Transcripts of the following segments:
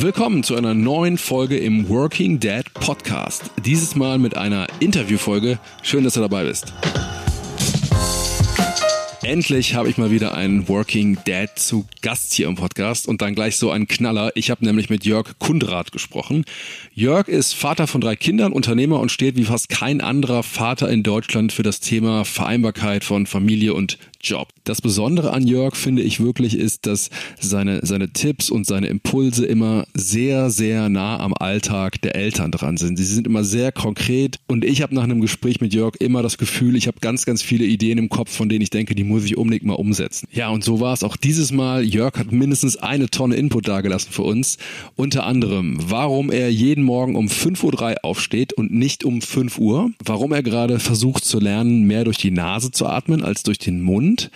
Willkommen zu einer neuen Folge im Working Dad Podcast. Dieses Mal mit einer Interviewfolge. Schön, dass du dabei bist. Endlich habe ich mal wieder einen Working Dad zu Gast hier im Podcast und dann gleich so einen Knaller. Ich habe nämlich mit Jörg Kundrat gesprochen. Jörg ist Vater von drei Kindern, Unternehmer und steht wie fast kein anderer Vater in Deutschland für das Thema Vereinbarkeit von Familie und Job. Das Besondere an Jörg finde ich wirklich ist, dass seine, seine Tipps und seine Impulse immer sehr, sehr nah am Alltag der Eltern dran sind. Sie sind immer sehr konkret und ich habe nach einem Gespräch mit Jörg immer das Gefühl, ich habe ganz, ganz viele Ideen im Kopf, von denen ich denke, die muss ich unbedingt mal umsetzen. Ja, und so war es auch dieses Mal. Jörg hat mindestens eine Tonne Input dagelassen für uns. Unter anderem, warum er jeden Morgen um 5.03 Uhr aufsteht und nicht um 5 Uhr. Warum er gerade versucht zu lernen, mehr durch die Nase zu atmen als durch den Mund und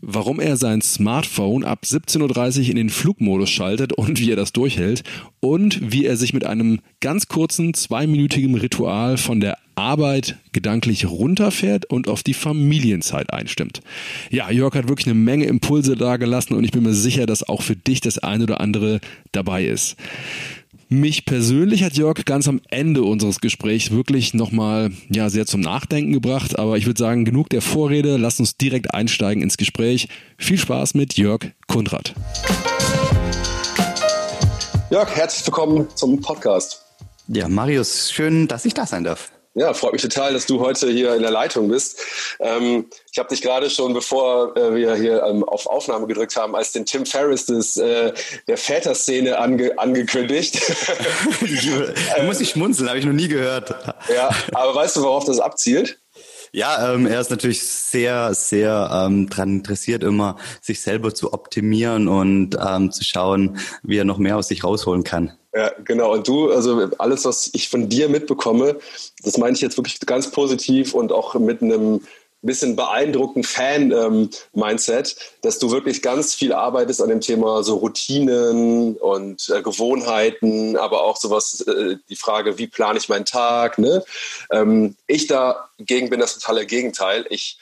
warum er sein Smartphone ab 17.30 Uhr in den Flugmodus schaltet und wie er das durchhält und wie er sich mit einem ganz kurzen zweiminütigen Ritual von der Arbeit gedanklich runterfährt und auf die Familienzeit einstimmt. Ja, Jörg hat wirklich eine Menge Impulse dargelassen und ich bin mir sicher, dass auch für dich das eine oder andere dabei ist. Mich persönlich hat Jörg ganz am Ende unseres Gesprächs wirklich nochmal ja, sehr zum Nachdenken gebracht. Aber ich würde sagen, genug der Vorrede. Lass uns direkt einsteigen ins Gespräch. Viel Spaß mit Jörg Kundrat. Jörg, herzlich willkommen zum Podcast. Ja, Marius, schön, dass ich da sein darf. Ja, freut mich total, dass du heute hier in der Leitung bist. Ähm, ich habe dich gerade schon, bevor äh, wir hier ähm, auf Aufnahme gedrückt haben, als den Tim Ferriss des, äh, der Väterszene ange angekündigt. da muss ich schmunzeln, habe ich noch nie gehört. ja, aber weißt du, worauf das abzielt? Ja, ähm, er ist natürlich sehr, sehr ähm, daran interessiert, immer sich selber zu optimieren und ähm, zu schauen, wie er noch mehr aus sich rausholen kann. Ja, genau. Und du, also alles, was ich von dir mitbekomme, das meine ich jetzt wirklich ganz positiv und auch mit einem bisschen beeindruckenden Fan-Mindset, ähm, dass du wirklich ganz viel arbeitest an dem Thema so Routinen und äh, Gewohnheiten, aber auch sowas, äh, die Frage, wie plane ich meinen Tag. Ne? Ähm, ich dagegen bin das totale Gegenteil. Ich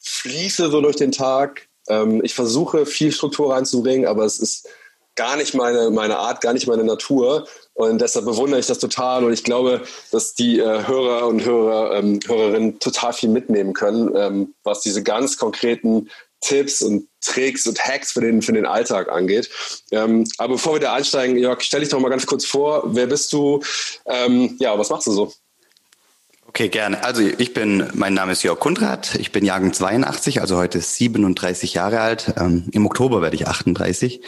fließe so durch den Tag. Ähm, ich versuche viel Struktur reinzubringen, aber es ist gar nicht meine, meine Art, gar nicht meine Natur. Und deshalb bewundere ich das total und ich glaube, dass die äh, Hörer und Hörer, ähm, Hörerinnen total viel mitnehmen können, ähm, was diese ganz konkreten Tipps und Tricks und Hacks für den, für den Alltag angeht. Ähm, aber bevor wir da einsteigen, Jörg, stell dich doch mal ganz kurz vor. Wer bist du? Ähm, ja, was machst du so? Okay, gerne. Also ich bin, mein Name ist Jörg Kundrat, ich bin Jahrgang 82, also heute 37 Jahre alt. Ähm, Im Oktober werde ich 38.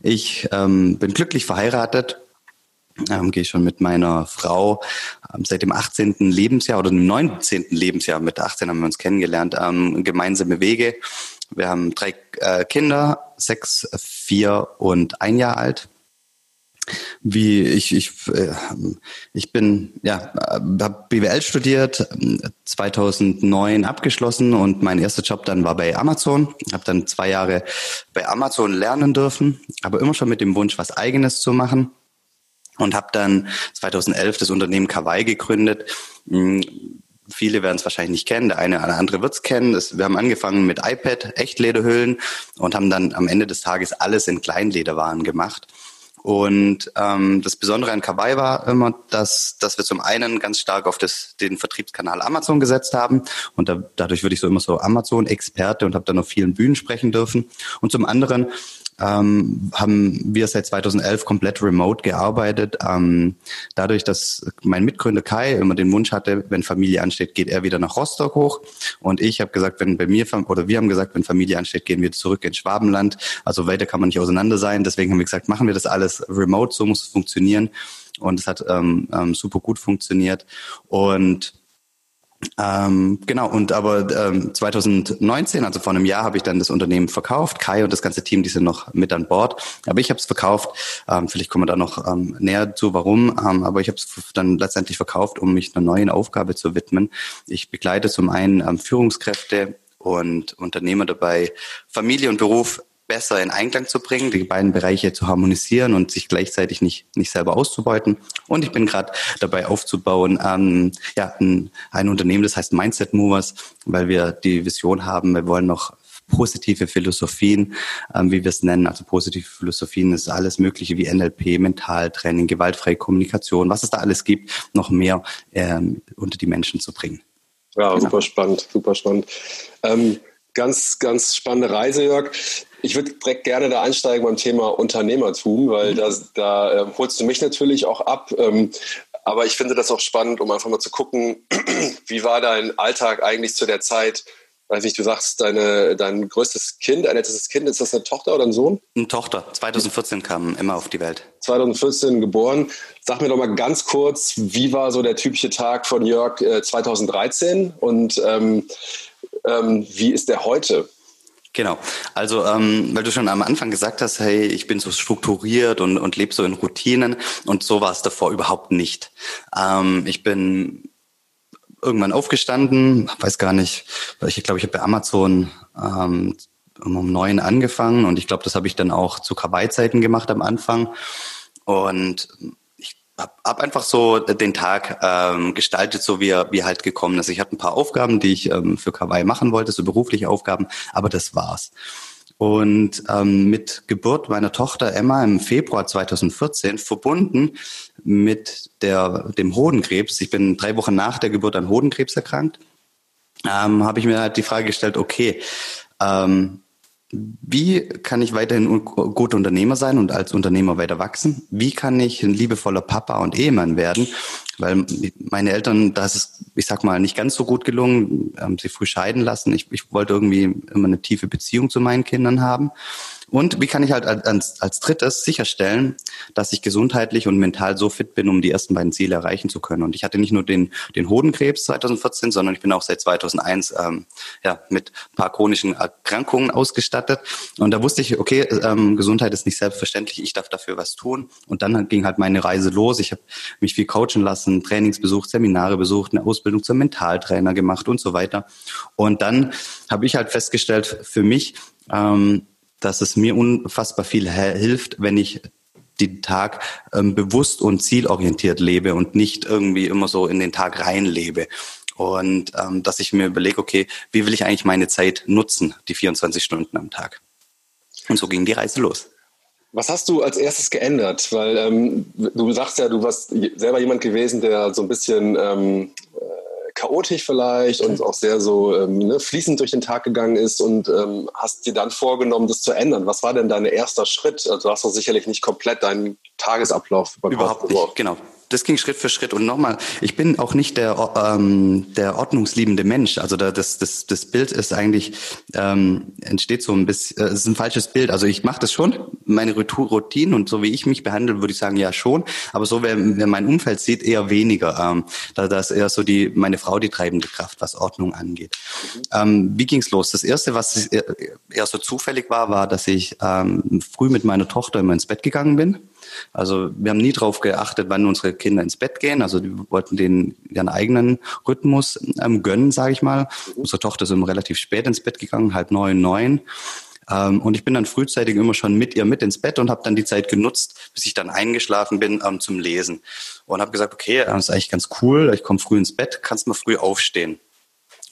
Ich ähm, bin glücklich verheiratet, ähm, gehe schon mit meiner Frau ähm, seit dem 18. Lebensjahr oder dem 19. Lebensjahr, mit 18 haben wir uns kennengelernt, ähm, gemeinsame Wege. Wir haben drei äh, Kinder, sechs, vier und ein Jahr alt wie ich ich äh, ich bin ja habe BWL studiert 2009 abgeschlossen und mein erster Job dann war bei Amazon habe dann zwei Jahre bei Amazon lernen dürfen aber immer schon mit dem Wunsch was eigenes zu machen und habe dann 2011 das Unternehmen Kawaii gegründet hm, Viele werden es wahrscheinlich nicht kennen, der eine oder andere wird es kennen. wir haben angefangen mit iPad, Echtlederhüllen und haben dann am Ende des Tages alles in Kleinlederwaren gemacht. Und ähm, das Besondere an Kawaii war immer, dass, dass wir zum einen ganz stark auf das, den Vertriebskanal Amazon gesetzt haben. Und da, dadurch würde ich so immer so Amazon-Experte und habe dann auf vielen Bühnen sprechen dürfen. Und zum anderen ähm, haben wir seit 2011 komplett remote gearbeitet. Ähm, dadurch, dass mein Mitgründer Kai immer den Wunsch hatte, wenn Familie ansteht, geht er wieder nach Rostock hoch. Und ich habe gesagt, wenn bei mir, oder wir haben gesagt, wenn Familie ansteht, gehen wir zurück ins Schwabenland. Also weiter kann man nicht auseinander sein. Deswegen haben wir gesagt, machen wir das alles remote, so muss es funktionieren. Und es hat ähm, ähm, super gut funktioniert. Und ähm, genau, und aber ähm, 2019, also vor einem Jahr, habe ich dann das Unternehmen verkauft. Kai und das ganze Team, die sind noch mit an Bord. Aber ich habe es verkauft. Ähm, vielleicht kommen wir da noch ähm, näher zu, warum. Ähm, aber ich habe es dann letztendlich verkauft, um mich einer neuen Aufgabe zu widmen. Ich begleite zum einen ähm, Führungskräfte und Unternehmer dabei, Familie und Beruf besser in Einklang zu bringen, die beiden Bereiche zu harmonisieren und sich gleichzeitig nicht, nicht selber auszubeuten. Und ich bin gerade dabei aufzubauen, ähm, ja, ein, ein Unternehmen, das heißt Mindset Movers, weil wir die Vision haben, wir wollen noch positive Philosophien, ähm, wie wir es nennen. Also positive Philosophien ist alles Mögliche wie NLP, Mentaltraining, gewaltfreie Kommunikation, was es da alles gibt, noch mehr ähm, unter die Menschen zu bringen. Ja, genau. super spannend, super spannend. Ähm, ganz, ganz spannende Reise, Jörg. Ich würde direkt gerne da einsteigen beim Thema Unternehmertum, weil mhm. da, da äh, holst du mich natürlich auch ab. Ähm, aber ich finde das auch spannend, um einfach mal zu gucken, wie war dein Alltag eigentlich zu der Zeit, weiß nicht, du sagst, deine, dein größtes Kind, ein letztes Kind, ist das eine Tochter oder ein Sohn? Eine Tochter. 2014 kam Emma auf die Welt. 2014 geboren. Sag mir doch mal ganz kurz, wie war so der typische Tag von Jörg äh, 2013 und ähm, ähm, wie ist der heute? Genau. Also, ähm, weil du schon am Anfang gesagt hast, hey, ich bin so strukturiert und, und lebe so in Routinen und so war es davor überhaupt nicht. Ähm, ich bin irgendwann aufgestanden, weiß gar nicht, weil ich glaube, ich habe bei Amazon ähm, um neun angefangen und ich glaube, das habe ich dann auch zu Kawaii-Zeiten gemacht am Anfang. Und habe hab einfach so den Tag ähm, gestaltet, so wie er, wie halt gekommen ist. Ich hatte ein paar Aufgaben, die ich ähm, für Kawaii machen wollte, so berufliche Aufgaben, aber das war's. Und ähm, mit Geburt meiner Tochter Emma im Februar 2014 verbunden mit der, dem Hodenkrebs, ich bin drei Wochen nach der Geburt an Hodenkrebs erkrankt, ähm, habe ich mir halt die Frage gestellt, okay, ähm, wie kann ich weiterhin guter Unternehmer sein und als Unternehmer weiter wachsen? Wie kann ich ein liebevoller Papa und Ehemann werden? Weil meine Eltern, da ist ich sag mal, nicht ganz so gut gelungen, haben sie früh scheiden lassen. Ich, ich wollte irgendwie immer eine tiefe Beziehung zu meinen Kindern haben. Und wie kann ich halt als, als drittes sicherstellen, dass ich gesundheitlich und mental so fit bin, um die ersten beiden Ziele erreichen zu können? Und ich hatte nicht nur den, den Hodenkrebs 2014, sondern ich bin auch seit 2001 ähm, ja, mit ein paar chronischen Erkrankungen ausgestattet. Und da wusste ich, okay, ähm, Gesundheit ist nicht selbstverständlich, ich darf dafür was tun. Und dann ging halt meine Reise los. Ich habe mich viel coachen lassen, Trainings besucht, Seminare besucht, eine Ausbildung zum Mentaltrainer gemacht und so weiter. Und dann habe ich halt festgestellt für mich, ähm, dass es mir unfassbar viel hilft, wenn ich den Tag ähm, bewusst und zielorientiert lebe und nicht irgendwie immer so in den Tag reinlebe. Und ähm, dass ich mir überlege, okay, wie will ich eigentlich meine Zeit nutzen, die 24 Stunden am Tag? Und so ging die Reise los. Was hast du als erstes geändert? Weil ähm, du sagst ja, du warst selber jemand gewesen, der so ein bisschen ähm, chaotisch vielleicht und auch sehr so ähm, ne, fließend durch den Tag gegangen ist und ähm, hast dir dann vorgenommen, das zu ändern. Was war denn dein erster Schritt? Also du hast doch sicherlich nicht komplett deinen Tagesablauf überhaupt nicht. Genau, das ging Schritt für Schritt. Und nochmal, ich bin auch nicht der, ähm, der ordnungsliebende Mensch. Also da, das, das, das Bild ist eigentlich, ähm, entsteht so ein bisschen, äh, es ist ein falsches Bild. Also ich mache das schon, meine Routinen und so wie ich mich behandle, würde ich sagen, ja schon. Aber so, wer, wer mein Umfeld sieht, eher weniger. Ähm, da, da ist eher so die, meine Frau die treibende Kraft, was Ordnung angeht. Mhm. Ähm, wie ging's los? Das Erste, was eher so zufällig war, war, dass ich ähm, früh mit meiner Tochter immer ins Bett gegangen bin. Also wir haben nie darauf geachtet, wann unsere Kinder ins Bett gehen. Also die wollten den ihren eigenen Rhythmus ähm, gönnen, sage ich mal. Unsere Tochter ist immer relativ spät ins Bett gegangen, halb neun, neun. Ähm, und ich bin dann frühzeitig immer schon mit ihr mit ins Bett und habe dann die Zeit genutzt, bis ich dann eingeschlafen bin ähm, zum Lesen. Und habe gesagt, okay, das ist eigentlich ganz cool, ich komme früh ins Bett, kannst mal früh aufstehen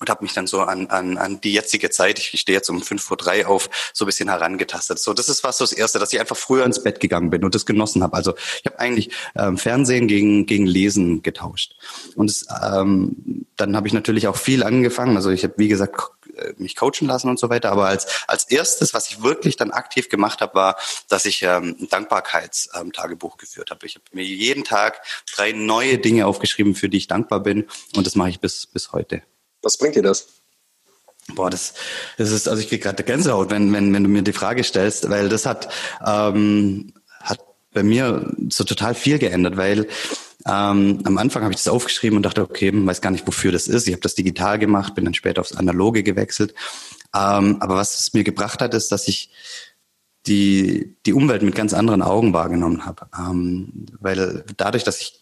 und habe mich dann so an, an, an die jetzige Zeit, ich stehe jetzt um fünf vor drei auf, so ein bisschen herangetastet. So, das ist was so das Erste, dass ich einfach früher ins Bett gegangen bin und das genossen habe. Also ich habe eigentlich ähm, Fernsehen gegen, gegen Lesen getauscht. Und es, ähm, dann habe ich natürlich auch viel angefangen. Also ich habe, wie gesagt, äh, mich coachen lassen und so weiter. Aber als, als erstes, was ich wirklich dann aktiv gemacht habe, war, dass ich ähm, ein Dankbarkeitstagebuch geführt habe. Ich habe mir jeden Tag drei neue Dinge aufgeschrieben, für die ich dankbar bin. Und das mache ich bis, bis heute. Was bringt dir das? Boah, das, das ist, also ich kriege gerade Gänsehaut, wenn, wenn, wenn du mir die Frage stellst, weil das hat, ähm, hat bei mir so total viel geändert, weil ähm, am Anfang habe ich das aufgeschrieben und dachte, okay, weiß gar nicht, wofür das ist. Ich habe das digital gemacht, bin dann später aufs Analoge gewechselt. Ähm, aber was es mir gebracht hat, ist, dass ich die, die Umwelt mit ganz anderen Augen wahrgenommen habe. Ähm, weil dadurch, dass ich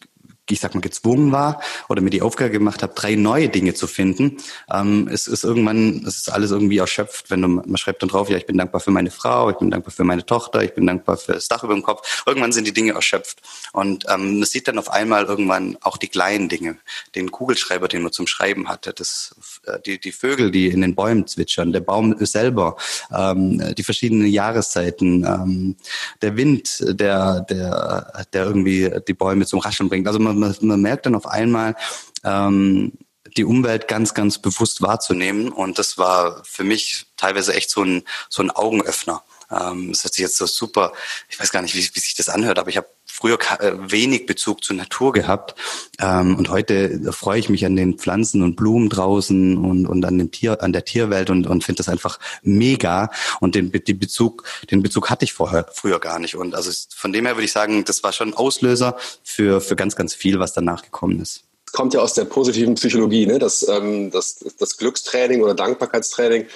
ich sag mal, gezwungen war oder mir die Aufgabe gemacht habe, drei neue Dinge zu finden, ähm, es ist irgendwann, es ist alles irgendwie erschöpft, wenn du, man schreibt dann drauf, ja, ich bin dankbar für meine Frau, ich bin dankbar für meine Tochter, ich bin dankbar für das Dach über dem Kopf. Irgendwann sind die Dinge erschöpft. Und ähm, man sieht dann auf einmal irgendwann auch die kleinen Dinge, den Kugelschreiber, den man zum Schreiben hatte, das, äh, die, die Vögel, die in den Bäumen zwitschern, der Baum selber, ähm, die verschiedenen Jahreszeiten, ähm, der Wind, der, der, der irgendwie die Bäume zum Rascheln bringt. Also man, man, man merkt dann auf einmal, ähm, die Umwelt ganz, ganz bewusst wahrzunehmen. Und das war für mich teilweise echt so ein, so ein Augenöffner. Ähm, das hört sich jetzt so super, ich weiß gar nicht, wie, wie sich das anhört, aber ich habe früher äh, wenig Bezug zur Natur gehabt. Ähm, und heute freue ich mich an den Pflanzen und Blumen draußen und, und an dem Tier, an der Tierwelt und, und finde das einfach mega. Und den, den Bezug, den Bezug hatte ich vorher, früher gar nicht. Und also von dem her würde ich sagen, das war schon Auslöser für, für ganz, ganz viel, was danach gekommen ist kommt ja aus der positiven Psychologie, ne? das, ähm, das, das Glückstraining oder Dankbarkeitstraining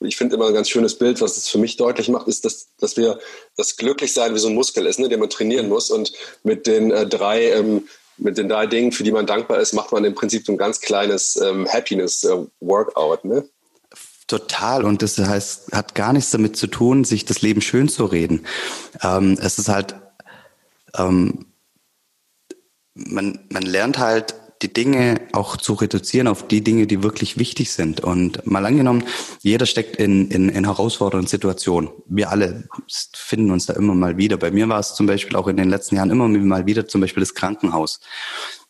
ich finde immer ein ganz schönes Bild, was es für mich deutlich macht, ist, dass, dass wir das Glücklichsein wie so ein Muskel ist, ne, den man trainieren muss. Und mit den äh, drei ähm, mit den drei Dingen, für die man dankbar ist, macht man im Prinzip so ein ganz kleines ähm, Happiness-Workout. Äh, ne? Total. Und das heißt, hat gar nichts damit zu tun, sich das Leben schön zu reden. Ähm, es ist halt, ähm, man, man lernt halt die Dinge auch zu reduzieren auf die Dinge, die wirklich wichtig sind. Und mal angenommen, jeder steckt in, in, in herausfordernden Situationen. Wir alle finden uns da immer mal wieder. Bei mir war es zum Beispiel auch in den letzten Jahren immer mal wieder zum Beispiel das Krankenhaus.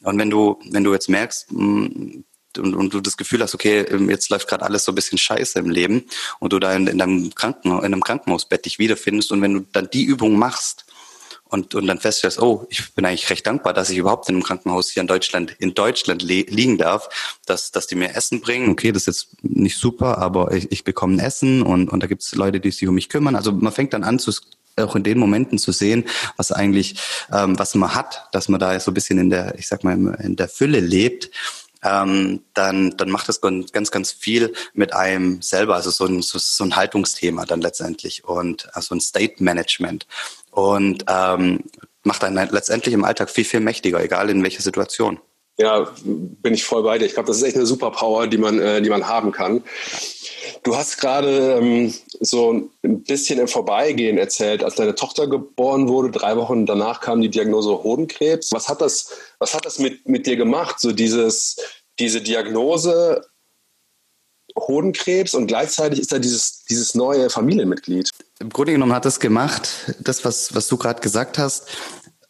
Und wenn du, wenn du jetzt merkst, mm, und, und du das Gefühl hast, okay, jetzt läuft gerade alles so ein bisschen scheiße im Leben und du da in, in, deinem Kranken, in einem Krankenhausbett dich wiederfindest und wenn du dann die Übung machst, und, und dann feststellst, oh, ich bin eigentlich recht dankbar, dass ich überhaupt in einem Krankenhaus hier in Deutschland, in Deutschland liegen darf, dass, dass die mir Essen bringen. Okay, das ist jetzt nicht super, aber ich, ich bekomme ein Essen und, und da gibt es Leute, die sich um mich kümmern. Also man fängt dann an zu auch in den Momenten zu sehen, was eigentlich, ähm, was man hat, dass man da so ein bisschen in der, ich sag mal, in der Fülle lebt ähm, dann, dann macht das ganz, ganz viel mit einem selber. Also so ein, so, so ein Haltungsthema dann letztendlich und also ein State Management und ähm, macht einen letztendlich im Alltag viel, viel mächtiger, egal in welcher Situation. Ja, bin ich voll bei dir. Ich glaube, das ist echt eine Superpower, die man, äh, die man haben kann. Du hast gerade ähm, so ein bisschen im Vorbeigehen erzählt, als deine Tochter geboren wurde, drei Wochen danach kam die Diagnose Hodenkrebs. Was hat das, was hat das mit, mit dir gemacht? So dieses, diese Diagnose Hodenkrebs und gleichzeitig ist da dieses, dieses neue Familienmitglied. Im Grunde genommen hat das gemacht, das, was, was du gerade gesagt hast,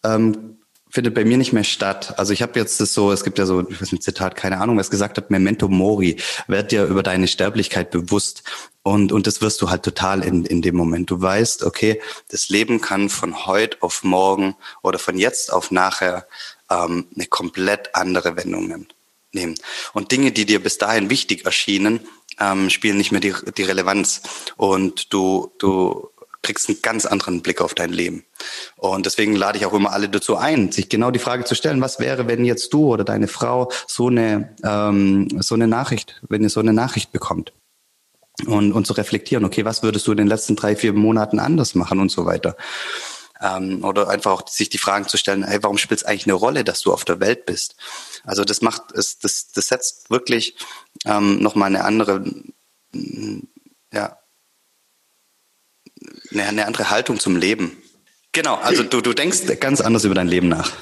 ähm, findet bei mir nicht mehr statt. Also ich habe jetzt das so, es gibt ja so, ich weiß nicht, Zitat, keine Ahnung, was gesagt hat, Memento Mori, werd dir über deine Sterblichkeit bewusst. Und, und das wirst du halt total in, in dem Moment. Du weißt, okay, das Leben kann von heute auf morgen oder von jetzt auf nachher ähm, eine komplett andere Wendung nehmen. Und Dinge, die dir bis dahin wichtig erschienen, ähm, spielen nicht mehr die, die Relevanz. Und du, du kriegst einen ganz anderen Blick auf dein Leben. Und deswegen lade ich auch immer alle dazu ein, sich genau die Frage zu stellen, was wäre, wenn jetzt du oder deine Frau so eine, ähm, so eine Nachricht, wenn ihr so eine Nachricht bekommt. Und, und zu reflektieren, okay, was würdest du in den letzten drei, vier Monaten anders machen und so weiter. Ähm, oder einfach auch sich die Fragen zu stellen, hey, warum spielt es eigentlich eine Rolle, dass du auf der Welt bist? Also das macht, es, das, das setzt wirklich ähm, nochmal eine andere, ja, eine, eine andere Haltung zum Leben. Genau, also du, du denkst ganz anders über dein Leben nach.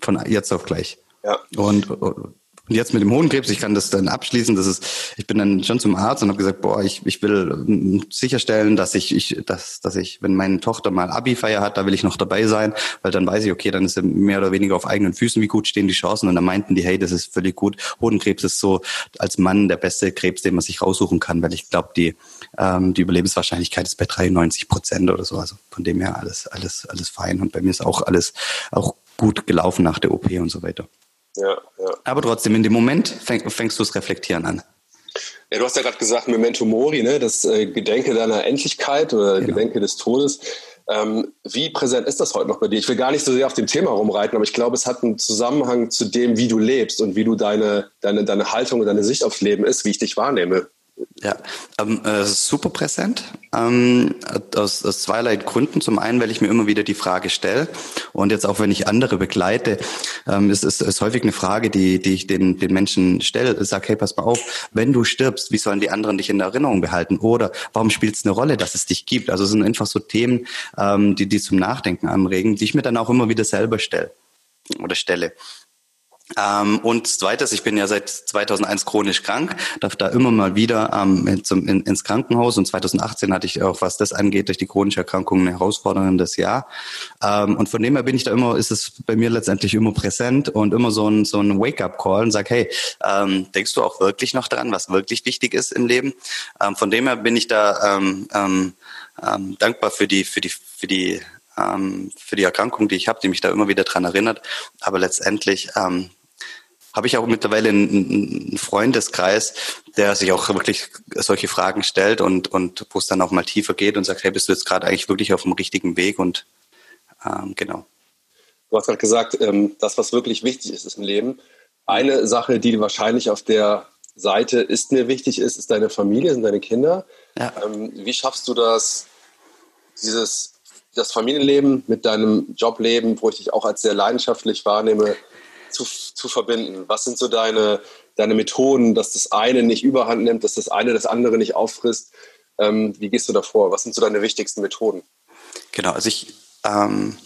Von jetzt auf gleich. Ja. Und, und jetzt mit dem Hohenkrebs, ich kann das dann abschließen, das ist, ich bin dann schon zum Arzt und habe gesagt, boah, ich, ich will ähm, sicherstellen, dass ich, ich, dass, dass ich, wenn meine Tochter mal Abi-Feier hat, da will ich noch dabei sein, weil dann weiß ich, okay, dann ist sie mehr oder weniger auf eigenen Füßen, wie gut stehen die Chancen. Und dann meinten die, hey, das ist völlig gut. Hodenkrebs ist so als Mann der beste Krebs, den man sich raussuchen kann, weil ich glaube, die, ähm, die Überlebenswahrscheinlichkeit ist bei 93 Prozent oder so. Also von dem her alles, alles, alles fein. Und bei mir ist auch alles auch gut gelaufen nach der OP und so weiter. Ja, ja. Aber trotzdem, in dem Moment fäng, fängst du das Reflektieren an. Ja, du hast ja gerade gesagt, Memento Mori, ne? das äh, Gedenke deiner Endlichkeit oder genau. Gedenke des Todes. Ähm, wie präsent ist das heute noch bei dir? Ich will gar nicht so sehr auf dem Thema rumreiten, aber ich glaube, es hat einen Zusammenhang zu dem, wie du lebst und wie du deine, deine, deine Haltung und deine Sicht aufs Leben ist, wie ich dich wahrnehme. Ja, ähm, äh, super präsent. Ähm, aus, aus zweierlei Gründen. Zum einen, weil ich mir immer wieder die Frage stelle und jetzt auch, wenn ich andere begleite, ähm, ist ist, ist häufig eine Frage, die, die ich den, den Menschen stelle. Ich sage, hey, pass mal auf, wenn du stirbst, wie sollen die anderen dich in Erinnerung behalten? Oder warum spielt es eine Rolle, dass es dich gibt? Also es sind einfach so Themen, ähm, die, die zum Nachdenken anregen, die ich mir dann auch immer wieder selber stelle oder stelle. Ähm, und zweites, ich bin ja seit 2001 chronisch krank, darf da immer mal wieder ähm, zum, in, ins Krankenhaus und 2018 hatte ich auch, was das angeht, durch die chronische Erkrankung ein herausforderndes Jahr. Ähm, und von dem her bin ich da immer, ist es bei mir letztendlich immer präsent und immer so ein, so ein Wake-up-Call und sag, hey, ähm, denkst du auch wirklich noch dran, was wirklich wichtig ist im Leben? Ähm, von dem her bin ich da ähm, ähm, ähm, dankbar für die, für die, für die ähm, für die Erkrankung, die ich habe, die mich da immer wieder dran erinnert. Aber letztendlich ähm, habe ich auch mittlerweile einen, Freundeskreis, der sich auch wirklich solche Fragen stellt und, und wo es dann auch mal tiefer geht und sagt, hey, bist du jetzt gerade eigentlich wirklich auf dem richtigen Weg? Und ähm, genau. Du hast gerade gesagt, ähm, das, was wirklich wichtig ist, ist im Leben. Eine Sache, die wahrscheinlich auf der Seite ist mir wichtig ist, ist deine Familie, sind deine Kinder. Ja. Ähm, wie schaffst du das, dieses, das Familienleben mit deinem Jobleben, wo ich dich auch als sehr leidenschaftlich wahrnehme, zu, zu verbinden? Was sind so deine, deine Methoden, dass das eine nicht überhand nimmt, dass das eine das andere nicht auffrisst? Ähm, wie gehst du da vor? Was sind so deine wichtigsten Methoden? Genau, also ich ähm,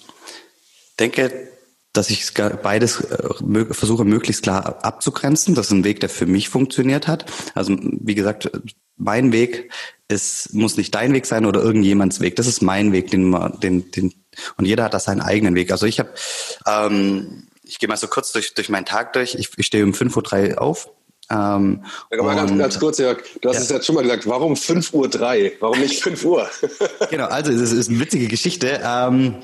denke, dass ich beides äh, versuche möglichst klar abzugrenzen. Das ist ein Weg, der für mich funktioniert hat. Also wie gesagt, mein Weg ist, muss nicht dein Weg sein oder irgendjemands Weg. Das ist mein Weg, den, den, den und jeder hat da seinen eigenen Weg. Also ich habe ähm, ich gehe mal so kurz durch, durch meinen Tag durch. Ich, ich stehe um 5.03 Uhr auf. Ähm, mal ganz, ganz kurz, Jörg, du hast ja. es jetzt schon mal gesagt, warum 5.03 Uhr? Warum nicht 5 Uhr? genau, also es ist eine witzige Geschichte. Ähm,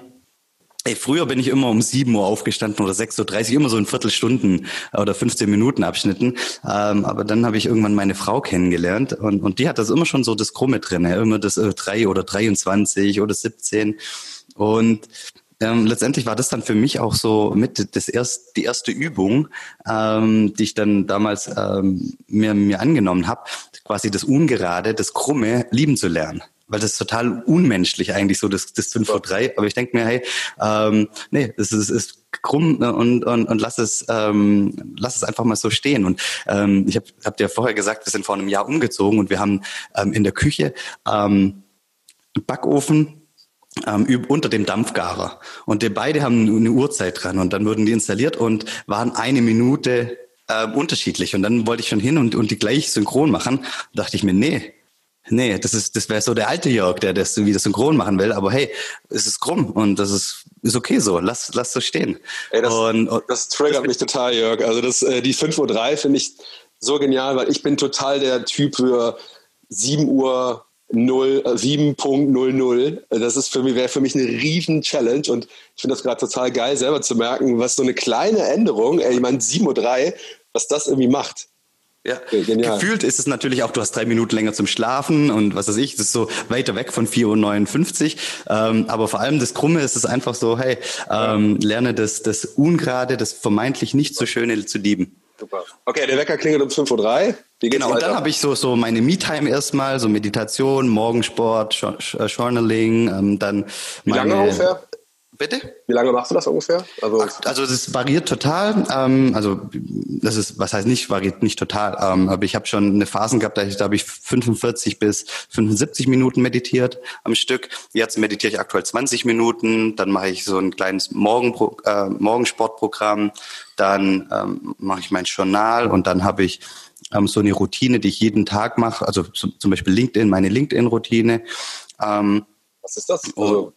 Ey, früher bin ich immer um 7 Uhr aufgestanden oder 6.30 Uhr, immer so in Viertelstunden oder 15 Minuten Abschnitten. Ähm, aber dann habe ich irgendwann meine Frau kennengelernt und, und die hat das immer schon so das Krumme drin, ja, immer das äh, 3 oder 23 oder 17. Und ähm, letztendlich war das dann für mich auch so mit das erst, die erste Übung, ähm, die ich dann damals ähm, mir, mir angenommen habe, quasi das Ungerade, das Krumme lieben zu lernen weil das ist total unmenschlich eigentlich so, das, das 5 vor 3. Aber ich denke mir, hey, ähm, nee, das ist, ist krumm ne, und, und, und lass es ähm, lass es einfach mal so stehen. Und ähm, ich habe hab dir vorher gesagt, wir sind vor einem Jahr umgezogen und wir haben ähm, in der Küche ähm, Backofen ähm, unter dem Dampfgarer. Und die beide haben eine Uhrzeit dran und dann wurden die installiert und waren eine Minute äh, unterschiedlich. Und dann wollte ich schon hin und, und die gleich synchron machen. Da dachte ich mir, nee, nee, das ist, das wäre so der alte Jörg, der das wieder synchron machen will. Aber hey, es ist krumm und das ist, ist okay so. Lass, lass so stehen. Ey, das, und, und, das triggert das mich total, Jörg. Also das, äh, die 5.03 Uhr finde ich so genial, weil ich bin total der Typ für 7 Uhr 7.00. Äh, das ist für mich, wäre für mich eine riesen Challenge und ich finde das gerade total geil, selber zu merken, was so eine kleine Änderung, ey, ich meine 7.03 Uhr, was das irgendwie macht. Ja, Genial. gefühlt ist es natürlich auch, du hast drei Minuten länger zum Schlafen und was weiß ich, das ist so weiter weg von 4.59 Uhr. Ähm, aber vor allem das Krumme ist es einfach so, hey, ähm, lerne das, das Ungerade, das vermeintlich nicht so Schöne zu lieben. Super. Okay, der Wecker klingelt um 5.03 Uhr. Genau, und dann habe ich so, so meine Me-Time erstmal, so Meditation, Morgensport, äh, Journaling, ähm, dann Wie lange ungefähr? Bitte? Wie lange machst du das ungefähr? Also, also das variiert total. Ähm, also das ist, was heißt nicht, variiert nicht total. Ähm, aber ich habe schon eine Phasen gehabt, da, da habe ich 45 bis 75 Minuten meditiert am Stück. Jetzt meditiere ich aktuell 20 Minuten. Dann mache ich so ein kleines Morgenpro äh, Morgensportprogramm. Dann ähm, mache ich mein Journal und dann habe ich ähm, so eine Routine, die ich jeden Tag mache. Also zum Beispiel LinkedIn, meine LinkedIn-Routine. Ähm, was ist das? Also,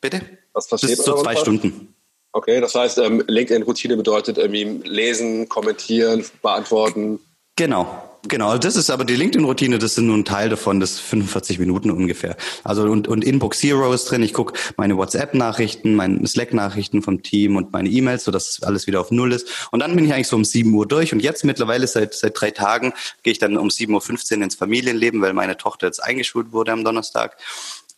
bitte? Was passiert? Bis zu zwei Stunden. Okay, das heißt, ähm, LinkedIn-Routine bedeutet irgendwie lesen, kommentieren, beantworten. Genau, genau. Das ist aber die LinkedIn-Routine, das sind nur ein Teil davon, das 45 Minuten ungefähr. Also und, und Inbox Zero ist drin. Ich gucke meine WhatsApp-Nachrichten, meine Slack-Nachrichten vom Team und meine E-Mails, sodass alles wieder auf Null ist. Und dann bin ich eigentlich so um 7 Uhr durch. Und jetzt mittlerweile seit seit drei Tagen gehe ich dann um 7.15 Uhr ins Familienleben, weil meine Tochter jetzt eingeschult wurde am Donnerstag.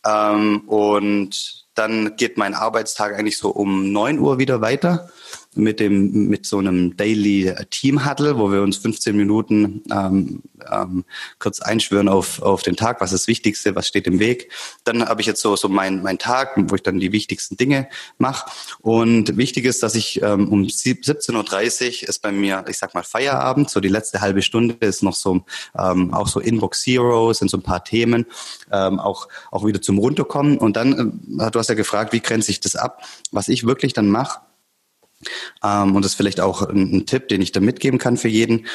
Ähm, und dann geht mein Arbeitstag eigentlich so um 9 Uhr wieder weiter. Mit dem mit so einem Daily Team Huddle, wo wir uns 15 Minuten ähm, ähm, kurz einschwören auf auf den Tag, was ist das Wichtigste, was steht im Weg. Dann habe ich jetzt so so mein mein Tag, wo ich dann die wichtigsten Dinge mache. Und wichtig ist, dass ich ähm, um 17:30 Uhr ist bei mir, ich sag mal Feierabend, so die letzte halbe Stunde ist noch so ähm, auch so Inbox Zero, sind so ein paar Themen, ähm, auch auch wieder zum runterkommen. Und dann, äh, du hast ja gefragt, wie grenze ich das ab? Was ich wirklich dann mache, und das ist vielleicht auch ein, ein, Tipp, den ich da mitgeben kann für jeden.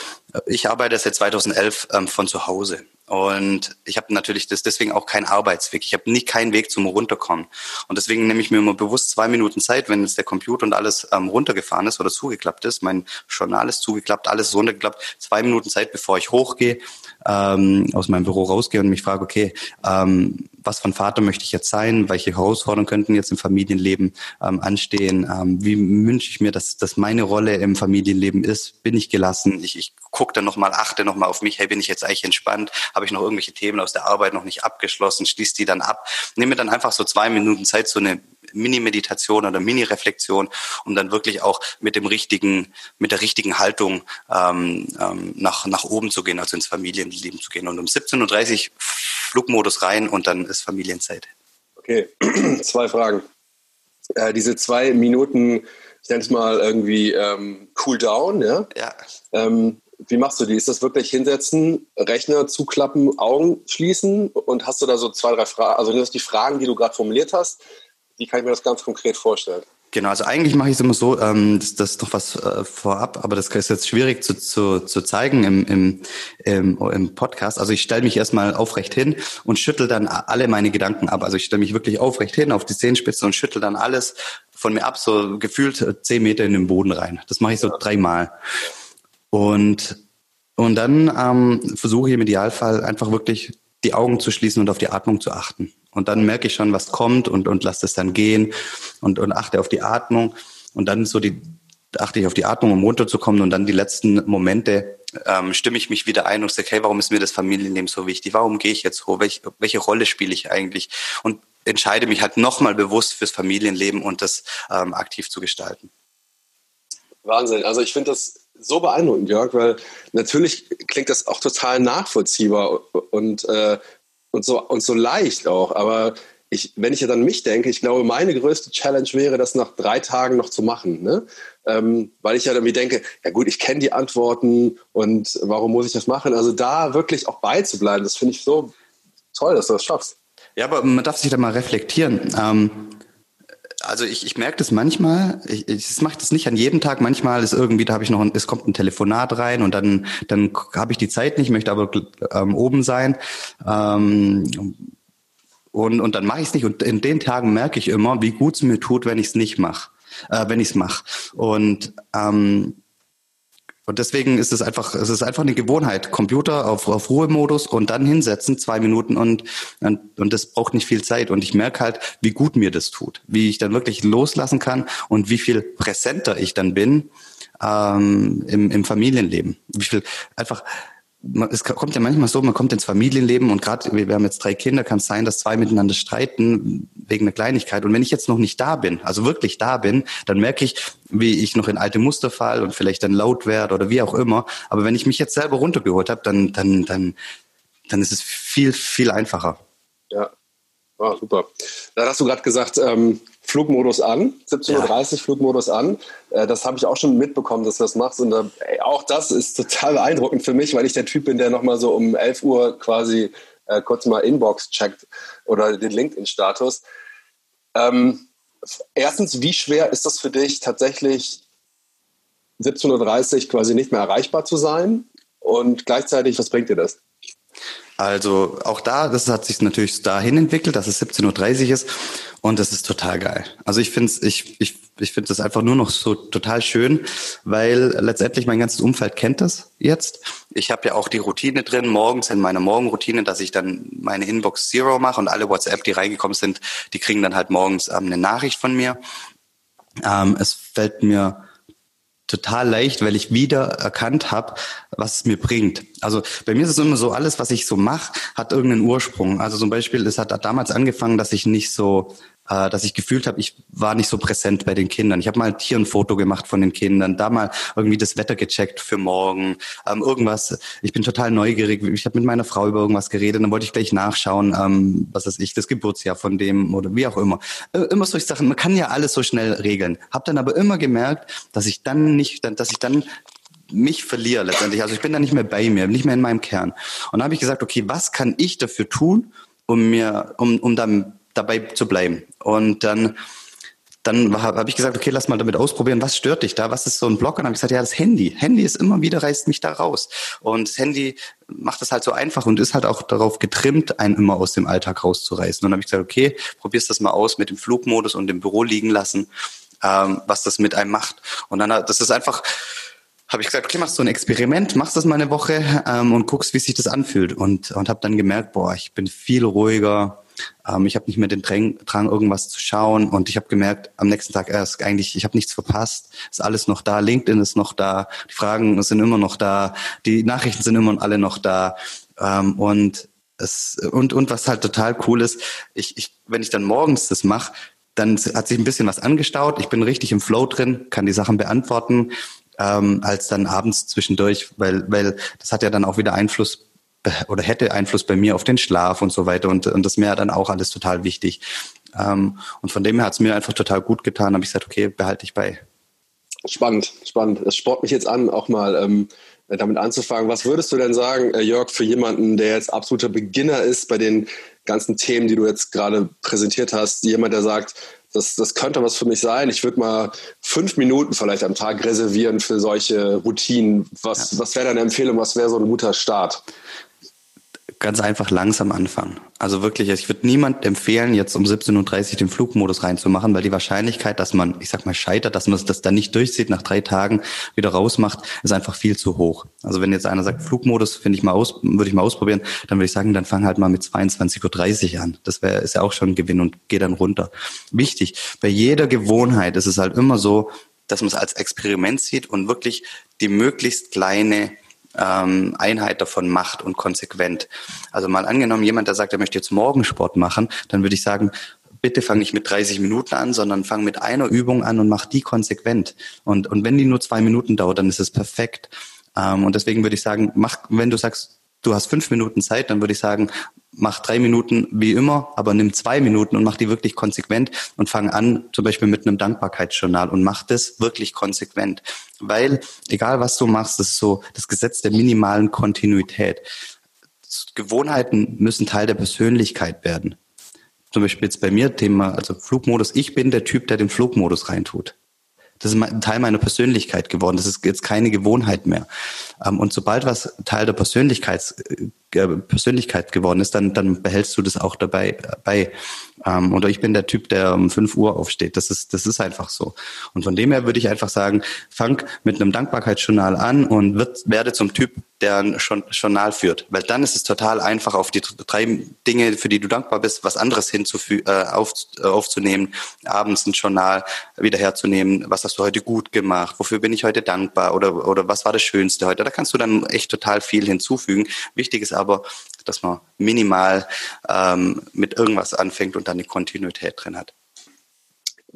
Ich arbeite seit 2011 ähm, von zu Hause. Und ich habe natürlich das deswegen auch keinen Arbeitsweg. Ich habe nicht keinen Weg zum Runterkommen. Und deswegen nehme ich mir immer bewusst zwei Minuten Zeit, wenn jetzt der Computer und alles ähm, runtergefahren ist oder zugeklappt ist. Mein Journal ist zugeklappt, alles runtergeklappt. Zwei Minuten Zeit, bevor ich hochgehe, ähm, aus meinem Büro rausgehe und mich frage, okay, ähm, was von Vater möchte ich jetzt sein? Welche Herausforderungen könnten jetzt im Familienleben ähm, anstehen? Ähm, wie wünsche ich mir, dass, dass meine Rolle im Familienleben ist? Bin ich gelassen? Ich, ich gucke dann nochmal, achte nochmal auf mich. Hey, bin ich jetzt eigentlich entspannt? Habe ich noch irgendwelche Themen aus der Arbeit noch nicht abgeschlossen? Schließ die dann ab. Nehme dann einfach so zwei Minuten Zeit, so eine Mini-Meditation oder Mini-Reflexion, um dann wirklich auch mit dem richtigen, mit der richtigen Haltung ähm, ähm, nach, nach oben zu gehen, also ins Familienleben zu gehen. Und um 17.30 Uhr Flugmodus rein und dann ist Familienzeit. Okay, zwei Fragen. Äh, diese zwei Minuten, ich nenne es mal irgendwie ähm, Cool Down, ja? Ja. Ähm, wie machst du die? Ist das wirklich hinsetzen, Rechner zuklappen, Augen schließen und hast du da so zwei, drei Fragen, also die Fragen, die du gerade formuliert hast? Wie kann ich mir das ganz konkret vorstellen? Genau, also eigentlich mache ich es immer so, ähm, das, das ist noch was äh, vorab, aber das ist jetzt schwierig zu, zu, zu zeigen im, im, im, im Podcast. Also ich stelle mich erstmal aufrecht hin und schüttel dann alle meine Gedanken ab. Also ich stelle mich wirklich aufrecht hin auf die Zehenspitze und schüttel dann alles von mir ab, so gefühlt zehn Meter in den Boden rein. Das mache ich so ja. dreimal. Und, und dann ähm, versuche ich im Idealfall einfach wirklich die Augen zu schließen und auf die Atmung zu achten. Und dann merke ich schon, was kommt und, und lasse es dann gehen und, und achte auf die Atmung. Und dann so die, achte ich auf die Atmung, um runterzukommen. Und dann die letzten Momente ähm, stimme ich mich wieder ein und sage, hey, warum ist mir das Familienleben so wichtig? Warum gehe ich jetzt hoch? Welch, welche Rolle spiele ich eigentlich? Und entscheide mich halt nochmal bewusst fürs Familienleben und das ähm, aktiv zu gestalten. Wahnsinn. Also ich finde das so beeindruckend, Jörg, weil natürlich klingt das auch total nachvollziehbar und äh, und so, und so leicht auch. Aber ich, wenn ich ja dann mich denke, ich glaube, meine größte Challenge wäre, das nach drei Tagen noch zu machen. Ne? Ähm, weil ich ja dann mir denke, ja gut, ich kenne die Antworten und warum muss ich das machen? Also da wirklich auch beizubleiben, das finde ich so toll, dass du das schaffst. Ja, aber man darf sich da mal reflektieren. Ähm, also ich, ich merke das manchmal, ich, ich mache das nicht an jedem Tag, manchmal ist irgendwie, da habe ich noch, ein, es kommt ein Telefonat rein und dann, dann habe ich die Zeit nicht, möchte aber ähm, oben sein. Ähm, und, und dann mache ich es nicht. Und in den Tagen merke ich immer, wie gut es mir tut, wenn ich es nicht mache, äh, wenn ich es mache. Und ähm, und deswegen ist es einfach, es ist einfach eine Gewohnheit. Computer auf, auf Ruhemodus und dann hinsetzen, zwei Minuten und, und, und das braucht nicht viel Zeit. Und ich merke halt, wie gut mir das tut, wie ich dann wirklich loslassen kann und wie viel präsenter ich dann bin ähm, im, im Familienleben. Wie viel einfach es kommt ja manchmal so, man kommt ins Familienleben und gerade, wir haben jetzt drei Kinder, kann es sein, dass zwei miteinander streiten wegen einer Kleinigkeit. Und wenn ich jetzt noch nicht da bin, also wirklich da bin, dann merke ich, wie ich noch in alte Muster fall und vielleicht dann laut werde oder wie auch immer. Aber wenn ich mich jetzt selber runtergeholt habe, dann, dann, dann, dann ist es viel, viel einfacher. Ja, ah, super. Da hast du gerade gesagt, ähm, Flugmodus an, 17.30 Uhr Flugmodus an. Äh, das habe ich auch schon mitbekommen, dass du das machst. Und äh, ey, auch das ist total beeindruckend für mich, weil ich der Typ bin, der nochmal so um 11 Uhr quasi äh, kurz mal Inbox checkt oder den LinkedIn-Status. Ähm, erstens, wie schwer ist das für dich tatsächlich 17.30 Uhr quasi nicht mehr erreichbar zu sein? Und gleichzeitig, was bringt dir das? Also auch da, das hat sich natürlich dahin entwickelt, dass es 17.30 Uhr ist und das ist total geil. Also ich finde ich, ich, ich finde einfach nur noch so total schön, weil letztendlich mein ganzes Umfeld kennt das jetzt. Ich habe ja auch die Routine drin, morgens in meiner Morgenroutine, dass ich dann meine Inbox Zero mache und alle WhatsApp, die reingekommen sind, die kriegen dann halt morgens ähm, eine Nachricht von mir. Ähm, es fällt mir total leicht, weil ich wieder erkannt habe, was es mir bringt. Also bei mir ist es immer so, alles, was ich so mache, hat irgendeinen Ursprung. Also zum Beispiel, es hat damals angefangen, dass ich nicht so äh, dass ich gefühlt habe, ich war nicht so präsent bei den Kindern. Ich habe mal hier ein Foto gemacht von den Kindern, da mal irgendwie das Wetter gecheckt für morgen, ähm, irgendwas. Ich bin total neugierig. Ich habe mit meiner Frau über irgendwas geredet, dann wollte ich gleich nachschauen, ähm, was weiß ich, das Geburtsjahr von dem oder wie auch immer. Äh, immer solche Sachen. Man kann ja alles so schnell regeln. Habe dann aber immer gemerkt, dass ich dann nicht, dass ich dann mich verliere letztendlich. Also ich bin da nicht mehr bei mir, nicht mehr in meinem Kern. Und dann habe ich gesagt, okay, was kann ich dafür tun, um mir, um, um dann dabei zu bleiben? Und dann dann habe ich gesagt, okay, lass mal damit ausprobieren, was stört dich da, was ist so ein Block? Und dann habe ich gesagt, ja, das Handy. Handy ist immer wieder, reißt mich da raus. Und das Handy macht es halt so einfach und ist halt auch darauf getrimmt, einen immer aus dem Alltag rauszureißen. Und dann habe ich gesagt, okay, probierst das mal aus mit dem Flugmodus und dem Büro liegen lassen, ähm, was das mit einem macht. Und dann, das ist einfach, habe ich gesagt, okay, machst du ein Experiment, machst das mal eine Woche ähm, und guckst, wie sich das anfühlt. Und, und habe dann gemerkt, boah, ich bin viel ruhiger. Ähm, ich habe nicht mehr den Drang, Drang, irgendwas zu schauen. Und ich habe gemerkt, am nächsten Tag erst eigentlich, ich habe nichts verpasst. Ist alles noch da. LinkedIn ist noch da. Die Fragen sind immer noch da. Die Nachrichten sind immer alle noch da. Ähm, und es, und, und was halt total cool ist, ich, ich, wenn ich dann morgens das mache, dann hat sich ein bisschen was angestaut. Ich bin richtig im Flow drin, kann die Sachen beantworten ähm, als dann abends zwischendurch, weil, weil das hat ja dann auch wieder Einfluss oder hätte Einfluss bei mir auf den Schlaf und so weiter und, und das wäre dann auch alles total wichtig. Ähm, und von dem her hat es mir einfach total gut getan, habe ich gesagt, okay, behalte ich bei. Spannend, spannend. Es spornt mich jetzt an, auch mal ähm, damit anzufangen. Was würdest du denn sagen, äh, Jörg, für jemanden, der jetzt absoluter Beginner ist bei den ganzen Themen, die du jetzt gerade präsentiert hast, jemand, der sagt, das, das könnte was für mich sein. Ich würde mal fünf Minuten vielleicht am Tag reservieren für solche Routinen. Was, ja. was wäre deine Empfehlung? Was wäre so ein guter Start? Ganz einfach langsam anfangen. Also wirklich, ich würde niemand empfehlen, jetzt um 17.30 Uhr den Flugmodus reinzumachen, weil die Wahrscheinlichkeit, dass man, ich sag mal, scheitert, dass man das dann nicht durchzieht, nach drei Tagen wieder rausmacht, ist einfach viel zu hoch. Also wenn jetzt einer sagt, Flugmodus finde ich mal aus, würde ich mal ausprobieren, dann würde ich sagen, dann fang halt mal mit 22.30 Uhr an. Das wäre, ist ja auch schon ein Gewinn und geh dann runter. Wichtig, bei jeder Gewohnheit ist es halt immer so, dass man es als Experiment sieht und wirklich die möglichst kleine ähm, Einheit davon macht und konsequent. Also mal angenommen, jemand, der sagt, er möchte jetzt Morgensport machen, dann würde ich sagen, bitte fang nicht mit 30 Minuten an, sondern fang mit einer Übung an und mach die konsequent. Und, und wenn die nur zwei Minuten dauert, dann ist es perfekt. Ähm, und deswegen würde ich sagen, mach, wenn du sagst, du hast fünf Minuten Zeit, dann würde ich sagen, mach drei Minuten wie immer, aber nimm zwei Minuten und mach die wirklich konsequent und fang an, zum Beispiel mit einem Dankbarkeitsjournal und mach das wirklich konsequent. Weil, egal was du machst, das ist so das Gesetz der minimalen Kontinuität. Gewohnheiten müssen Teil der Persönlichkeit werden. Zum Beispiel jetzt bei mir Thema, also Flugmodus. Ich bin der Typ, der den Flugmodus reintut. Das ist ein Teil meiner Persönlichkeit geworden. Das ist jetzt keine Gewohnheit mehr. Ähm, und sobald was Teil der Persönlichkeit, äh, Persönlichkeit geworden ist, dann, dann behältst du das auch dabei äh, bei. Ähm, oder ich bin der Typ, der um 5 Uhr aufsteht. Das ist, das ist einfach so. Und von dem her würde ich einfach sagen, fang mit einem Dankbarkeitsjournal an und wird, werde zum Typ, der ein Journal führt. Weil dann ist es total einfach, auf die drei Dinge, für die du dankbar bist, was anderes hinzufügen, äh, auf, äh, aufzunehmen, abends ein Journal wieder herzunehmen. Was hast du heute gut gemacht? Wofür bin ich heute dankbar? Oder, oder was war das Schönste heute? Da kannst du dann echt total viel hinzufügen. Wichtig ist aber, dass man minimal ähm, mit irgendwas anfängt und dann eine Kontinuität drin hat.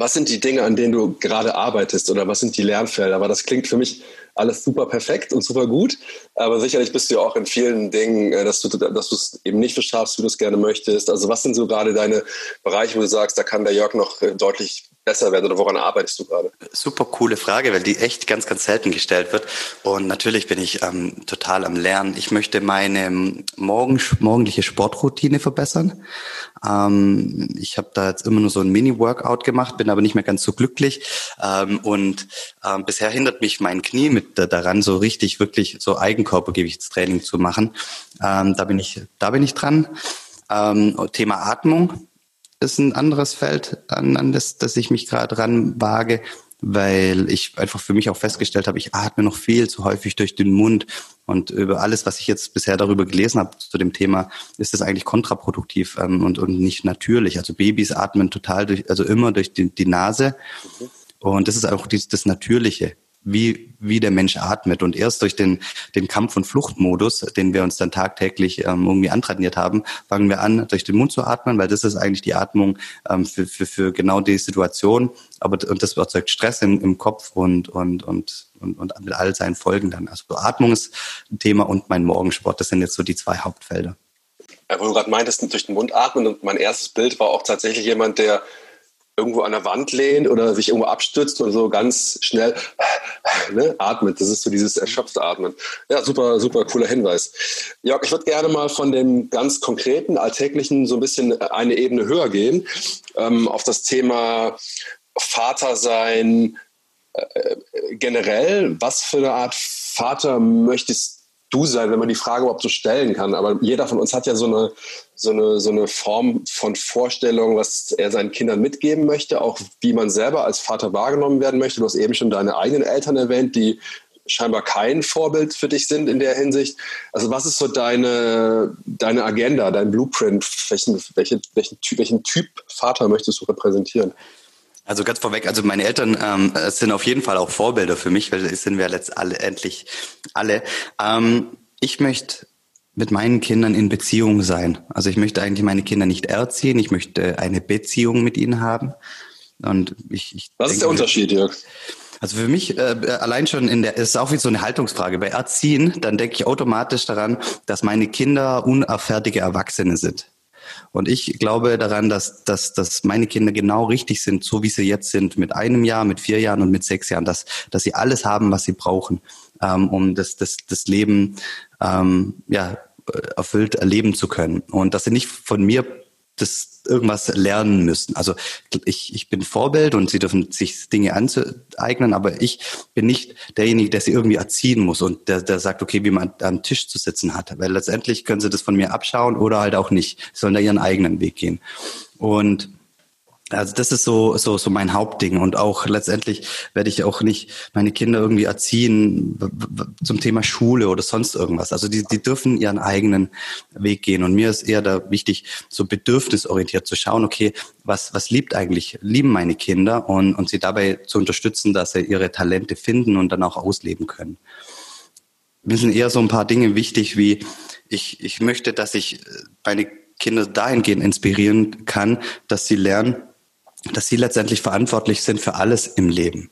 Was sind die Dinge, an denen du gerade arbeitest oder was sind die Lernfelder? Aber das klingt für mich alles super perfekt und super gut. Aber sicherlich bist du ja auch in vielen Dingen, äh, dass du dass es eben nicht so schaffst, wie du es gerne möchtest. Also was sind so gerade deine Bereiche, wo du sagst, da kann der Jörg noch äh, deutlich besser werden oder woran arbeitest du gerade? Super coole Frage, weil die echt ganz, ganz selten gestellt wird. Und natürlich bin ich ähm, total am Lernen. Ich möchte meine ähm, morgen, morgendliche Sportroutine verbessern. Ähm, ich habe da jetzt immer nur so ein Mini-Workout gemacht, bin aber nicht mehr ganz so glücklich. Ähm, und ähm, bisher hindert mich mein Knie mit daran, so richtig, wirklich so Eigenkörpergewichtstraining zu machen. Ähm, da bin ich, da bin ich dran. Thema Atmung ist ein anderes Feld, an, an das, das ich mich gerade dran wage, weil ich einfach für mich auch festgestellt habe, ich atme noch viel zu häufig durch den Mund. Und über alles, was ich jetzt bisher darüber gelesen habe zu dem Thema, ist das eigentlich kontraproduktiv ähm, und, und nicht natürlich. Also Babys atmen total durch, also immer durch die, die Nase. Und das ist auch die, das Natürliche wie, wie der Mensch atmet. Und erst durch den, den Kampf- und Fluchtmodus, den wir uns dann tagtäglich ähm, irgendwie antrainiert haben, fangen wir an, durch den Mund zu atmen, weil das ist eigentlich die Atmung ähm, für, für, für genau die Situation. Aber und das erzeugt Stress im, im Kopf und, und, und, und, und mit all seinen Folgen dann. Also Atmung ist ein Thema und mein Morgensport, das sind jetzt so die zwei Hauptfelder. Ja, wo du gerade meintest, durch den Mund atmen und mein erstes Bild war auch tatsächlich jemand, der irgendwo an der Wand lehnt oder sich irgendwo abstützt und so ganz schnell ne, atmet. Das ist so dieses erschöpfte Atmen. Ja, super, super cooler Hinweis. Jörg, ich würde gerne mal von dem ganz konkreten, alltäglichen so ein bisschen eine Ebene höher gehen, ähm, auf das Thema Vater sein äh, generell. Was für eine Art Vater möchtest du sein, wenn man die Frage überhaupt so stellen kann. Aber jeder von uns hat ja so eine, so eine, so eine Form von Vorstellung, was er seinen Kindern mitgeben möchte, auch wie man selber als Vater wahrgenommen werden möchte. Du hast eben schon deine eigenen Eltern erwähnt, die scheinbar kein Vorbild für dich sind in der Hinsicht. Also was ist so deine, deine Agenda, dein Blueprint? Welchen, welche, welchen, welchen Typ Vater möchtest du repräsentieren? Also ganz vorweg, also meine Eltern ähm, sind auf jeden Fall auch Vorbilder für mich, weil es sind wir letztendlich alle. Ähm, ich möchte mit meinen Kindern in Beziehung sein. Also ich möchte eigentlich meine Kinder nicht erziehen, ich möchte eine Beziehung mit ihnen haben. Und ich, ich Was denke, ist der Unterschied, Jörg? Also für mich äh, allein schon in der ist auch wie so eine Haltungsfrage. Bei Erziehen, dann denke ich automatisch daran, dass meine Kinder unerfertige Erwachsene sind. Und ich glaube daran, dass, dass, dass meine Kinder genau richtig sind, so wie sie jetzt sind, mit einem Jahr, mit vier Jahren und mit sechs Jahren, dass, dass sie alles haben, was sie brauchen, ähm, um das, das, das Leben ähm, ja, erfüllt erleben zu können. Und dass sie nicht von mir das irgendwas lernen müssen. Also ich, ich bin Vorbild und sie dürfen sich Dinge anzueignen, aber ich bin nicht derjenige, der sie irgendwie erziehen muss und der, der sagt, okay, wie man am Tisch zu sitzen hat. Weil letztendlich können sie das von mir abschauen oder halt auch nicht. Sie sollen da ihren eigenen Weg gehen. Und also das ist so, so, so mein Hauptding. Und auch letztendlich werde ich auch nicht meine Kinder irgendwie erziehen zum Thema Schule oder sonst irgendwas. Also die, die dürfen ihren eigenen Weg gehen. Und mir ist eher da wichtig, so bedürfnisorientiert zu schauen, okay, was, was liebt eigentlich, lieben meine Kinder und, und sie dabei zu unterstützen, dass sie ihre Talente finden und dann auch ausleben können. Mir sind eher so ein paar Dinge wichtig, wie ich, ich möchte, dass ich meine Kinder dahingehend inspirieren kann, dass sie lernen, dass sie letztendlich verantwortlich sind für alles im Leben.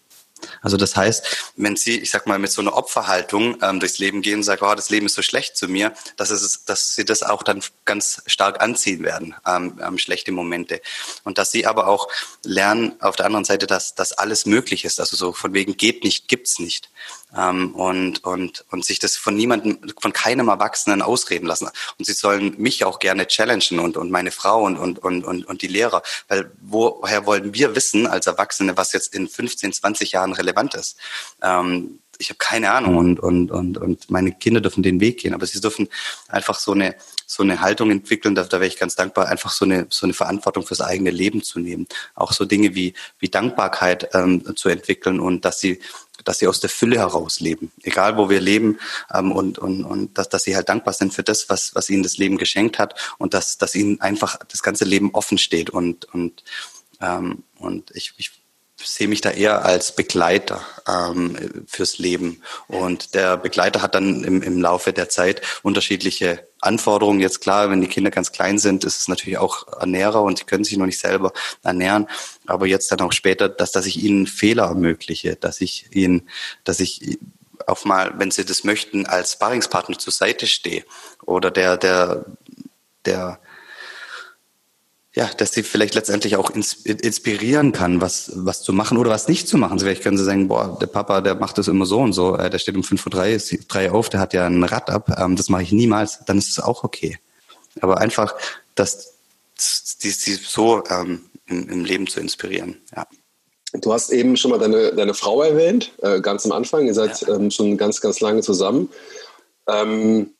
Also das heißt, wenn Sie, ich sag mal, mit so einer Opferhaltung ähm, durchs Leben gehen und sagen, oh, das Leben ist so schlecht zu mir, dass, es, dass Sie das auch dann ganz stark anziehen werden, ähm, ähm, schlechte Momente. Und dass Sie aber auch lernen auf der anderen Seite, dass, dass alles möglich ist. Also so von wegen geht nicht, gibt's nicht. Ähm, und, und, und sich das von niemandem, von keinem Erwachsenen ausreden lassen. Und Sie sollen mich auch gerne challengen und, und meine Frau und, und, und, und, und die Lehrer. Weil woher wollen wir wissen als Erwachsene, was jetzt in 15, 20 Jahren relevant ist. Ähm, ich habe keine Ahnung und, und, und, und meine Kinder dürfen den Weg gehen, aber sie dürfen einfach so eine, so eine Haltung entwickeln, da, da wäre ich ganz dankbar, einfach so eine, so eine Verantwortung fürs eigene Leben zu nehmen. Auch so Dinge wie, wie Dankbarkeit ähm, zu entwickeln und dass sie, dass sie aus der Fülle heraus leben, egal wo wir leben ähm, und, und, und dass, dass sie halt dankbar sind für das, was, was ihnen das Leben geschenkt hat und dass, dass ihnen einfach das ganze Leben offen steht und, und, ähm, und ich, ich sehe mich da eher als Begleiter ähm, fürs Leben. Und der Begleiter hat dann im, im Laufe der Zeit unterschiedliche Anforderungen. Jetzt klar, wenn die Kinder ganz klein sind, ist es natürlich auch Ernährer und sie können sich noch nicht selber ernähren. Aber jetzt dann auch später, dass, dass ich ihnen Fehler ermögliche, dass ich ihnen, dass ich auch mal, wenn sie das möchten, als Sparringspartner zur Seite stehe oder der, der, der ja, dass sie vielleicht letztendlich auch inspirieren kann, was, was zu machen oder was nicht zu machen. Vielleicht können sie sagen, boah, der Papa, der macht das immer so und so, äh, der steht um 5.03 Uhr drei auf, der hat ja ein Rad ab, ähm, das mache ich niemals, dann ist es auch okay. Aber einfach, dass die, die so ähm, im, im Leben zu inspirieren, ja. Du hast eben schon mal deine, deine Frau erwähnt, äh, ganz am Anfang. Ihr seid ja. ähm, schon ganz, ganz lange zusammen. Ähm,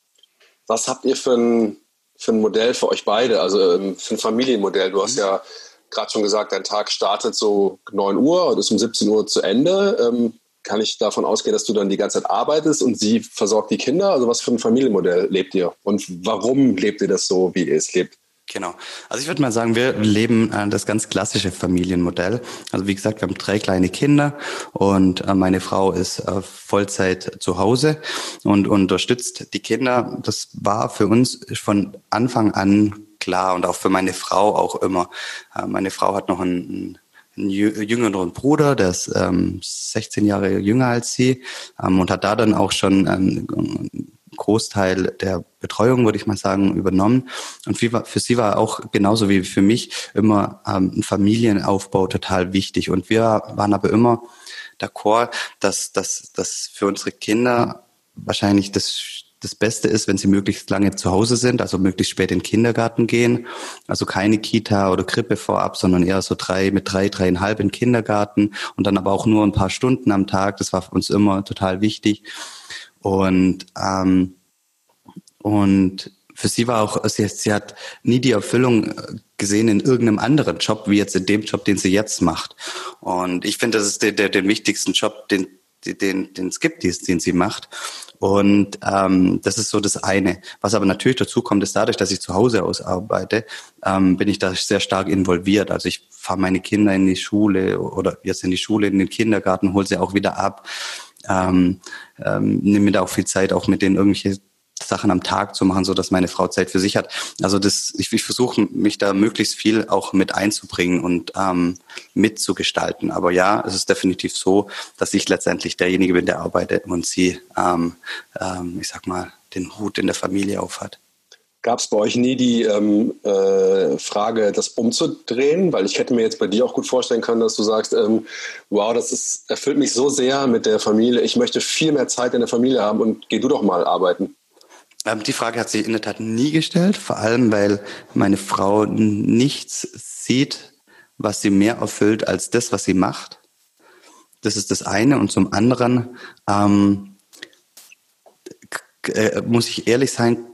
was habt ihr für ein für ein Modell für euch beide, also ähm, für ein Familienmodell? Du hast mhm. ja gerade schon gesagt, dein Tag startet so 9 Uhr und ist um 17 Uhr zu Ende. Ähm, kann ich davon ausgehen, dass du dann die ganze Zeit arbeitest und sie versorgt die Kinder? Also was für ein Familienmodell lebt ihr? Und warum lebt ihr das so, wie ihr es lebt? Genau. Also ich würde mal sagen, wir leben äh, das ganz klassische Familienmodell. Also wie gesagt, wir haben drei kleine Kinder und äh, meine Frau ist äh, Vollzeit zu Hause und unterstützt die Kinder. Das war für uns von Anfang an klar und auch für meine Frau auch immer. Äh, meine Frau hat noch einen, einen jüngeren Bruder, der ist ähm, 16 Jahre jünger als sie ähm, und hat da dann auch schon ähm, Großteil der Betreuung, würde ich mal sagen, übernommen. Und für sie war auch genauso wie für mich immer ähm, ein Familienaufbau total wichtig. Und wir waren aber immer d'accord, dass, dass, dass für unsere Kinder wahrscheinlich das das Beste ist, wenn sie möglichst lange zu Hause sind, also möglichst spät in den Kindergarten gehen. Also keine Kita oder Krippe vorab, sondern eher so drei mit drei, dreieinhalb in den Kindergarten und dann aber auch nur ein paar Stunden am Tag. Das war für uns immer total wichtig. Und, ähm, und für sie war auch, sie, sie hat nie die Erfüllung äh, gesehen in irgendeinem anderen Job, wie jetzt in dem Job, den sie jetzt macht. Und ich finde, das ist der, der, den wichtigsten Job, den, den, den es gibt, den sie macht. Und ähm, das ist so das eine. Was aber natürlich dazu kommt, ist dadurch, dass ich zu Hause aus arbeite, ähm, bin ich da sehr stark involviert. Also ich fahre meine Kinder in die Schule oder jetzt in die Schule, in den Kindergarten, hole sie auch wieder ab ähm, ähm, nehme mir da auch viel Zeit, auch mit denen irgendwelche Sachen am Tag zu machen, so dass meine Frau Zeit für sich hat. Also das, ich, ich versuche mich da möglichst viel auch mit einzubringen und ähm, mitzugestalten. Aber ja, es ist definitiv so, dass ich letztendlich derjenige bin, der arbeitet und sie, ähm, ähm, ich sag mal, den Hut in der Familie aufhat. Gab es bei euch nie die ähm, äh, Frage, das umzudrehen? Weil ich hätte mir jetzt bei dir auch gut vorstellen können, dass du sagst, ähm, wow, das ist, erfüllt mich so sehr mit der Familie. Ich möchte viel mehr Zeit in der Familie haben und geh du doch mal arbeiten. Ähm, die Frage hat sich in der Tat nie gestellt, vor allem weil meine Frau nichts sieht, was sie mehr erfüllt als das, was sie macht. Das ist das eine. Und zum anderen ähm, äh, muss ich ehrlich sein,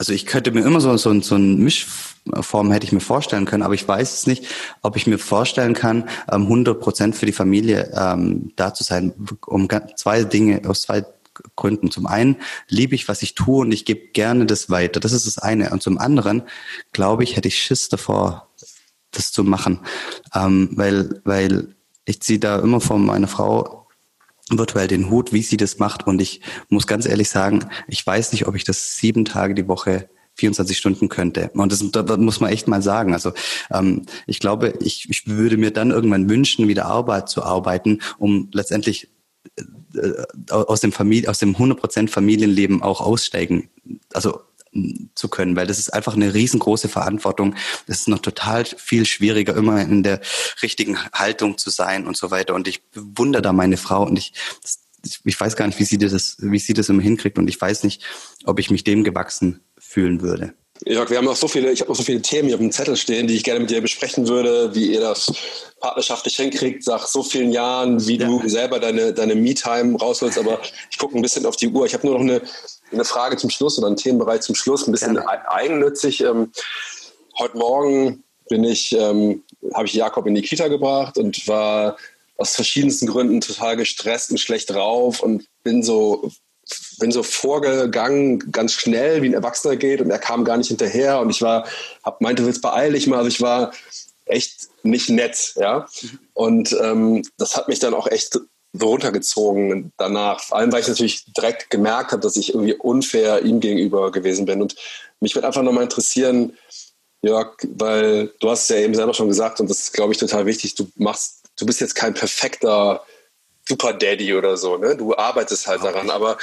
also ich könnte mir immer so, so, so eine Mischform hätte ich mir vorstellen können, aber ich weiß es nicht, ob ich mir vorstellen kann, 100 ähm, Prozent für die Familie ähm, da zu sein, um zwei Dinge, aus zwei Gründen. Zum einen liebe ich, was ich tue und ich gebe gerne das weiter. Das ist das eine. Und zum anderen, glaube ich, hätte ich Schiss davor, das zu machen. Ähm, weil, weil ich ziehe da immer von meiner Frau virtuell den Hut, wie sie das macht. Und ich muss ganz ehrlich sagen, ich weiß nicht, ob ich das sieben Tage die Woche 24 Stunden könnte. Und das, das muss man echt mal sagen. Also ähm, ich glaube, ich, ich würde mir dann irgendwann wünschen, wieder Arbeit zu arbeiten, um letztendlich äh, aus dem Familie, aus dem 100% Familienleben auch aussteigen. Also zu können, weil das ist einfach eine riesengroße Verantwortung. Das ist noch total viel schwieriger, immer in der richtigen Haltung zu sein und so weiter. Und ich bewundere da meine Frau und ich, ich weiß gar nicht, wie sie das, wie sie das immer hinkriegt und ich weiß nicht, ob ich mich dem gewachsen fühlen würde. Jörg, wir haben noch so viele, ich habe noch so viele Themen hier auf dem Zettel stehen, die ich gerne mit dir besprechen würde, wie ihr das partnerschaftlich hinkriegt, nach so vielen Jahren, wie ja. du selber deine, deine Me-Time rausholst. Aber ich gucke ein bisschen auf die Uhr. Ich habe nur noch eine, eine Frage zum Schluss oder einen Themenbereich zum Schluss, ein bisschen Gerne. eigennützig. Ähm, heute Morgen bin ich, ähm, habe ich Jakob in die Kita gebracht und war aus verschiedensten Gründen total gestresst und schlecht drauf und bin so bin so vorgegangen, ganz schnell, wie ein Erwachsener geht und er kam gar nicht hinterher und ich war, hab, meinte, willst beeil dich mal, also ich war echt nicht nett, ja. Und ähm, das hat mich dann auch echt so runtergezogen danach. Vor allem, weil ich natürlich direkt gemerkt habe, dass ich irgendwie unfair ihm gegenüber gewesen bin. Und mich würde einfach nochmal interessieren, Jörg, weil du hast es ja eben selber schon gesagt und das ist, glaube ich, total wichtig. Du machst, du bist jetzt kein perfekter Super Daddy oder so, ne? Du arbeitest halt daran. Aber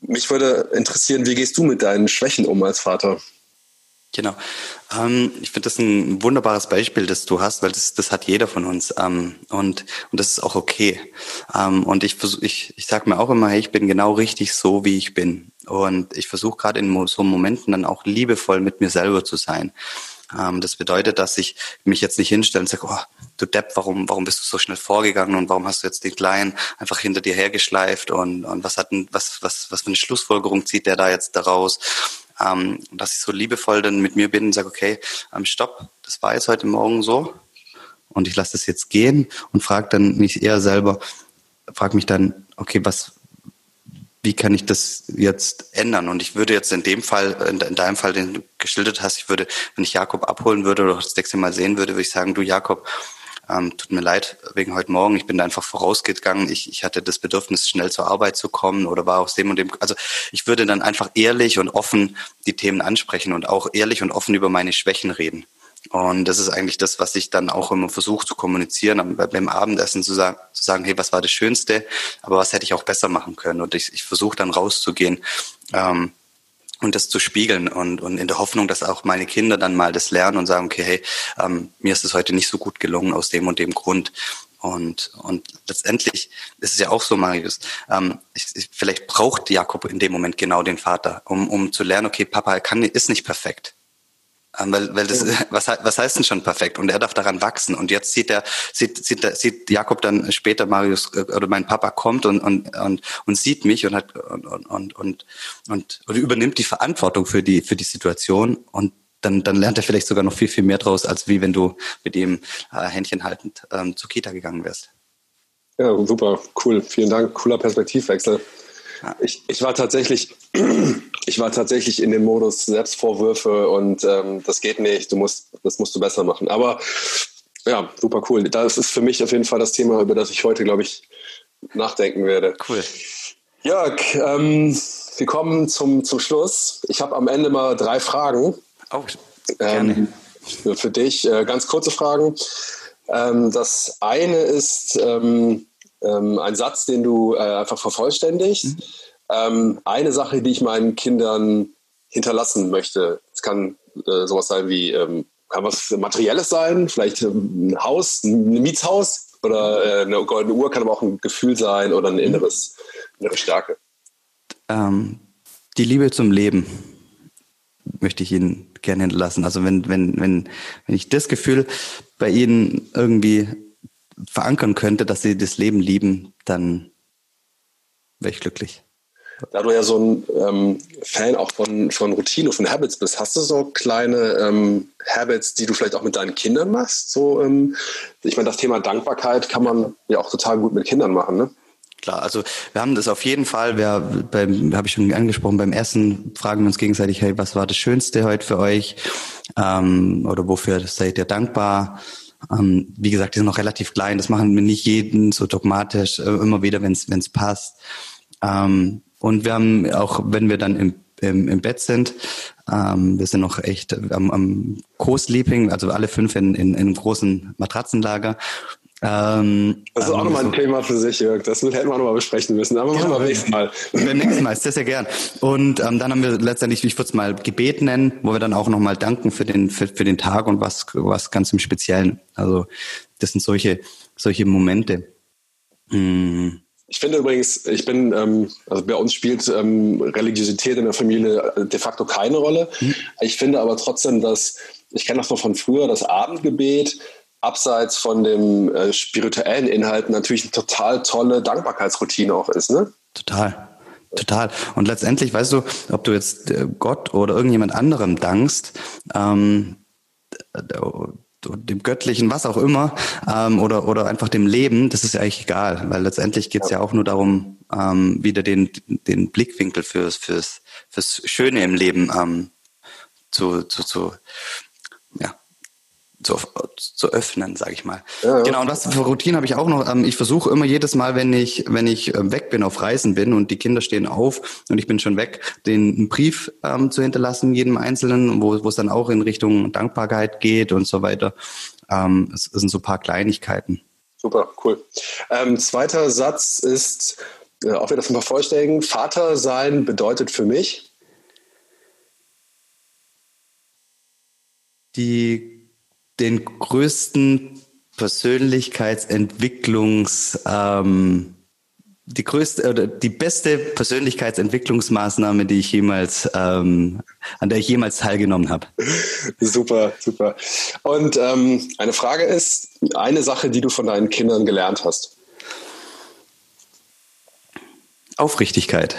mich würde interessieren, wie gehst du mit deinen Schwächen um als Vater? Genau. Ähm, ich finde das ein wunderbares Beispiel, das du hast, weil das, das hat jeder von uns. Ähm, und, und das ist auch okay. Ähm, und ich, ich, ich sage mir auch immer, hey, ich bin genau richtig so, wie ich bin. Und ich versuche gerade in so Momenten dann auch liebevoll mit mir selber zu sein. Ähm, das bedeutet, dass ich mich jetzt nicht hinstelle und sage, oh, du Depp, warum, warum bist du so schnell vorgegangen und warum hast du jetzt den Kleinen einfach hinter dir hergeschleift und, und was hat denn, was, was, was für eine Schlussfolgerung zieht der da jetzt daraus? ähm, dass ich so liebevoll dann mit mir bin und sage, okay, ähm, stopp, das war jetzt heute Morgen so und ich lasse das jetzt gehen und frage dann mich eher selber, frage mich dann, okay, was, wie kann ich das jetzt ändern? Und ich würde jetzt in dem Fall, in deinem Fall, den du geschildert hast, ich würde, wenn ich Jakob abholen würde oder das nächste Mal sehen würde, würde ich sagen, du Jakob, ähm, tut mir leid wegen heute Morgen, ich bin da einfach vorausgegangen, ich, ich hatte das Bedürfnis, schnell zur Arbeit zu kommen oder war aus dem und dem, also ich würde dann einfach ehrlich und offen die Themen ansprechen und auch ehrlich und offen über meine Schwächen reden. Und das ist eigentlich das, was ich dann auch immer versuche zu kommunizieren, beim Abendessen zu sagen, zu sagen, hey, was war das Schönste, aber was hätte ich auch besser machen können? Und ich, ich versuche dann rauszugehen ähm, und das zu spiegeln und, und in der Hoffnung, dass auch meine Kinder dann mal das lernen und sagen, okay, hey, ähm, mir ist es heute nicht so gut gelungen aus dem und dem Grund. Und, und letztendlich ist es ja auch so, Marius, ähm, ich, ich, vielleicht braucht Jakob in dem Moment genau den Vater, um, um zu lernen, okay, Papa kann, ist nicht perfekt. Ähm, weil, weil das, was, was heißt denn schon perfekt? Und er darf daran wachsen. Und jetzt sieht er, sieht, sieht, sieht Jakob dann später Marius äh, oder mein Papa kommt und, und, und, und sieht mich und hat und, und, und, und, und übernimmt die Verantwortung für die, für die Situation und dann, dann lernt er vielleicht sogar noch viel, viel mehr draus, als wie wenn du mit ihm äh, Händchen haltend ähm, zur Kita gegangen wärst. Ja, super, cool. Vielen Dank. Cooler Perspektivwechsel. Ich, ich war tatsächlich, ich war tatsächlich in dem Modus Selbstvorwürfe und ähm, das geht nicht, du musst, das musst du besser machen. Aber ja, super cool. Das ist für mich auf jeden Fall das Thema, über das ich heute, glaube ich, nachdenken werde. Cool. Jörg, ähm, wir kommen zum, zum Schluss. Ich habe am Ende mal drei Fragen. Oh, gerne. Ähm, für dich äh, ganz kurze Fragen. Ähm, das eine ist, ähm, ähm, ein Satz, den du äh, einfach vervollständigst. Mhm. Ähm, eine Sache, die ich meinen Kindern hinterlassen möchte. Es kann äh, sowas sein wie, ähm, kann was Materielles sein, vielleicht ähm, ein Haus, ein Mietshaus oder äh, eine goldene Uhr, kann aber auch ein Gefühl sein oder eine inneres, innere Stärke. Ähm, die Liebe zum Leben möchte ich Ihnen gerne hinterlassen. Also wenn, wenn, wenn, wenn ich das Gefühl bei Ihnen irgendwie verankern könnte, dass sie das Leben lieben, dann wäre ich glücklich. Da du ja so ein ähm, Fan auch von, von Routine, von Habits bist, hast du so kleine ähm, Habits, die du vielleicht auch mit deinen Kindern machst? So, ähm, ich meine, das Thema Dankbarkeit kann man ja auch total gut mit Kindern machen, ne? Klar, also wir haben das auf jeden Fall, wir beim, habe ich schon angesprochen, beim Essen fragen wir uns gegenseitig, hey, was war das Schönste heute für euch? Ähm, oder wofür seid ihr dankbar? Ähm, wie gesagt, die sind noch relativ klein. Das machen wir nicht jeden so dogmatisch, äh, immer wieder, wenn es passt. Ähm, und wir haben auch, wenn wir dann im, im, im Bett sind, ähm, wir sind noch echt am, am Co-Sleeping, also alle fünf in, in, in einem großen Matratzenlager. Ähm, das ist auch nochmal ein Thema für sich, Jörg. Das hätten wir nochmal besprechen müssen. Aber machen wir beim nächsten Mal. Beim nächsten Mal, sehr, sehr gern. Und ähm, dann haben wir letztendlich, ich würde es mal Gebet nennen, wo wir dann auch nochmal danken für den, für, für den Tag und was, was ganz im Speziellen. Also das sind solche, solche Momente. Mhm. Ich finde übrigens, ich bin, ähm, also bei uns spielt ähm, Religiosität in der Familie de facto keine Rolle. Mhm. Ich finde aber trotzdem, dass, ich kenne das noch von früher, das Abendgebet abseits von dem äh, spirituellen Inhalt natürlich eine total tolle Dankbarkeitsroutine auch ist, ne? Total. Total. Und letztendlich, weißt du, ob du jetzt äh, Gott oder irgendjemand anderem dankst, ähm, dem Göttlichen, was auch immer, ähm, oder, oder einfach dem Leben, das ist ja eigentlich egal, weil letztendlich geht es ja. ja. auch nur darum, ähm, wieder den, den Blickwinkel fürs, fürs, fürs Schöne im Leben ähm, zu, zu, zu, ja, zu, zu öffnen, sage ich mal. Ja. Genau, und was für Routine habe ich auch noch? Ähm, ich versuche immer jedes Mal, wenn ich, wenn ich ähm, weg bin, auf Reisen bin und die Kinder stehen auf und ich bin schon weg, den Brief ähm, zu hinterlassen, jedem Einzelnen, wo, wo es dann auch in Richtung Dankbarkeit geht und so weiter. Ähm, es, es sind so ein paar Kleinigkeiten. Super, cool. Ähm, zweiter Satz ist, äh, auch wieder zum Vervollständigen, Vater sein bedeutet für mich? Die den größten Persönlichkeitsentwicklungs, ähm, die größte oder die beste Persönlichkeitsentwicklungsmaßnahme, die ich jemals, ähm, an der ich jemals teilgenommen habe. Super, super. Und ähm, eine Frage ist, eine Sache, die du von deinen Kindern gelernt hast. Aufrichtigkeit.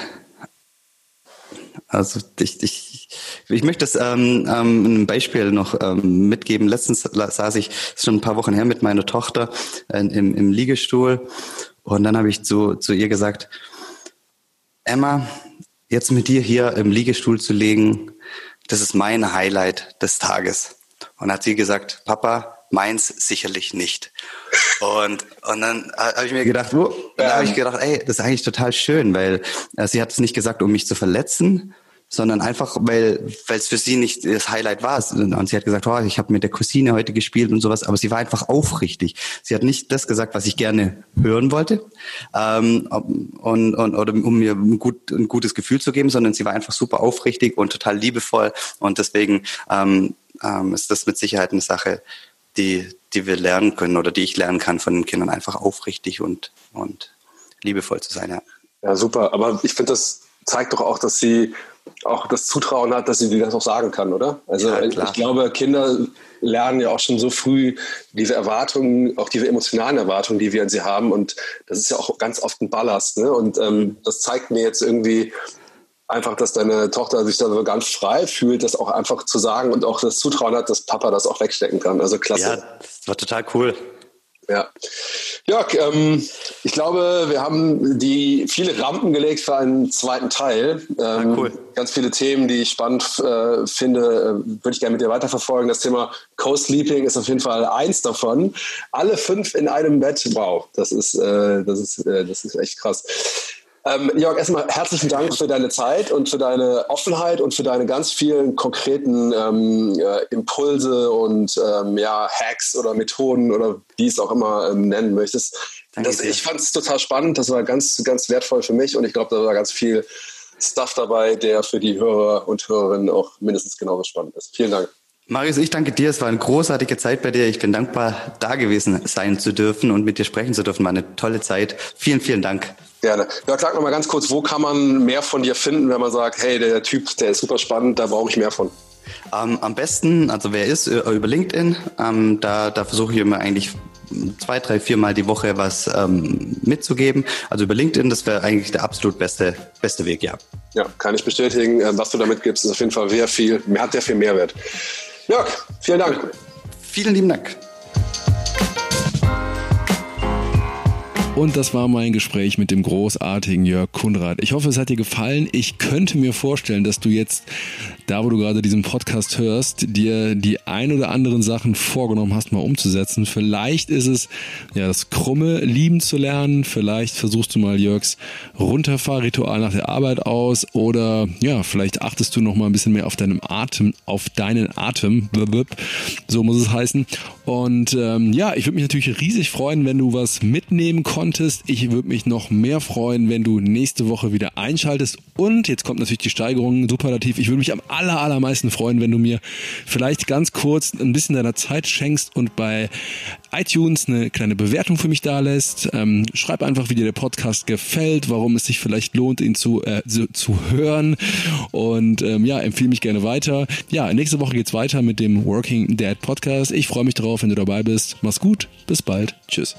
Also ich, ich, ich möchte das ähm, ähm, ein Beispiel noch ähm, mitgeben. Letztens saß ich, schon ein paar Wochen her, mit meiner Tochter äh, im, im Liegestuhl und dann habe ich zu, zu ihr gesagt, Emma, jetzt mit dir hier im Liegestuhl zu legen, das ist mein Highlight des Tages. Und hat sie gesagt, Papa, meins sicherlich nicht. Und, und dann habe ich mir gedacht, oh, da habe ich gedacht, ey, das ist eigentlich total schön, weil äh, sie hat es nicht gesagt, um mich zu verletzen, sondern einfach, weil es für sie nicht das Highlight war. Und sie hat gesagt, oh, ich habe mit der Cousine heute gespielt und sowas, aber sie war einfach aufrichtig. Sie hat nicht das gesagt, was ich gerne hören wollte, ähm, und, und, oder um mir ein, gut, ein gutes Gefühl zu geben, sondern sie war einfach super aufrichtig und total liebevoll. Und deswegen ähm, ähm, ist das mit Sicherheit eine Sache, die, die wir lernen können oder die ich lernen kann von den Kindern, einfach aufrichtig und, und liebevoll zu sein. Ja, ja super. Aber ich finde, das zeigt doch auch, dass sie auch das Zutrauen hat, dass sie dir das auch sagen kann, oder? Also ja, ich glaube, Kinder lernen ja auch schon so früh diese Erwartungen, auch diese emotionalen Erwartungen, die wir an sie haben. Und das ist ja auch ganz oft ein Ballast. Ne? Und ähm, das zeigt mir jetzt irgendwie einfach, dass deine Tochter sich da so ganz frei fühlt, das auch einfach zu sagen und auch das Zutrauen hat, dass Papa das auch wegstecken kann. Also klasse. Ja, das war total cool. Ja. Jörg, ähm, ich glaube, wir haben die viele Rampen gelegt für einen zweiten Teil. Ähm, ja, cool. Ganz viele Themen, die ich spannend äh, finde, äh, würde ich gerne mit dir weiterverfolgen. Das Thema Co-Sleeping ist auf jeden Fall eins davon. Alle fünf in einem Bett, wow, das ist, äh, das ist, äh, das ist echt krass. Ähm, Jörg, erstmal herzlichen Dank für deine Zeit und für deine Offenheit und für deine ganz vielen konkreten ähm, äh, Impulse und ähm, ja, Hacks oder Methoden oder wie es auch immer ähm, nennen möchtest. Das, ich fand es total spannend, das war ganz, ganz wertvoll für mich und ich glaube, da war ganz viel Stuff dabei, der für die Hörer und Hörerinnen auch mindestens genauso spannend ist. Vielen Dank. Marius, ich danke dir. Es war eine großartige Zeit bei dir. Ich bin dankbar, da gewesen sein zu dürfen und mit dir sprechen zu dürfen. War eine tolle Zeit. Vielen, vielen Dank. Gerne. Ja, sag noch mal ganz kurz, wo kann man mehr von dir finden, wenn man sagt, hey, der Typ, der ist super spannend, da brauche ich mehr von? Ähm, am besten, also wer ist, äh, über LinkedIn. Ähm, da, da versuche ich immer eigentlich zwei, drei, viermal die Woche was ähm, mitzugeben. Also über LinkedIn, das wäre eigentlich der absolut beste, beste Weg, ja. Ja, kann ich bestätigen. Ähm, was du da mitgibst, ist auf jeden Fall sehr viel, hat sehr viel Mehrwert. Jörg, vielen Dank. Vielen lieben Dank. Und das war mein Gespräch mit dem großartigen Jörg Kunrad. Ich hoffe, es hat dir gefallen. Ich könnte mir vorstellen, dass du jetzt, da wo du gerade diesen Podcast hörst, dir die ein oder anderen Sachen vorgenommen hast, mal umzusetzen. Vielleicht ist es ja das krumme Lieben zu lernen. Vielleicht versuchst du mal Jörgs Runterfahrritual nach der Arbeit aus oder ja, vielleicht achtest du noch mal ein bisschen mehr auf deinem Atem, auf deinen Atem. So muss es heißen. Und ähm, ja, ich würde mich natürlich riesig freuen, wenn du was mitnehmen konntest konntest. Ich würde mich noch mehr freuen, wenn du nächste Woche wieder einschaltest. Und jetzt kommt natürlich die Steigerung superlativ. Ich würde mich am aller, allermeisten freuen, wenn du mir vielleicht ganz kurz ein bisschen deiner Zeit schenkst und bei iTunes eine kleine Bewertung für mich da lässt. Ähm, schreib einfach, wie dir der Podcast gefällt, warum es sich vielleicht lohnt, ihn zu, äh, zu, zu hören. Und ähm, ja, empfehle mich gerne weiter. Ja, nächste Woche geht's weiter mit dem Working Dad Podcast. Ich freue mich darauf, wenn du dabei bist. Mach's gut, bis bald. Tschüss.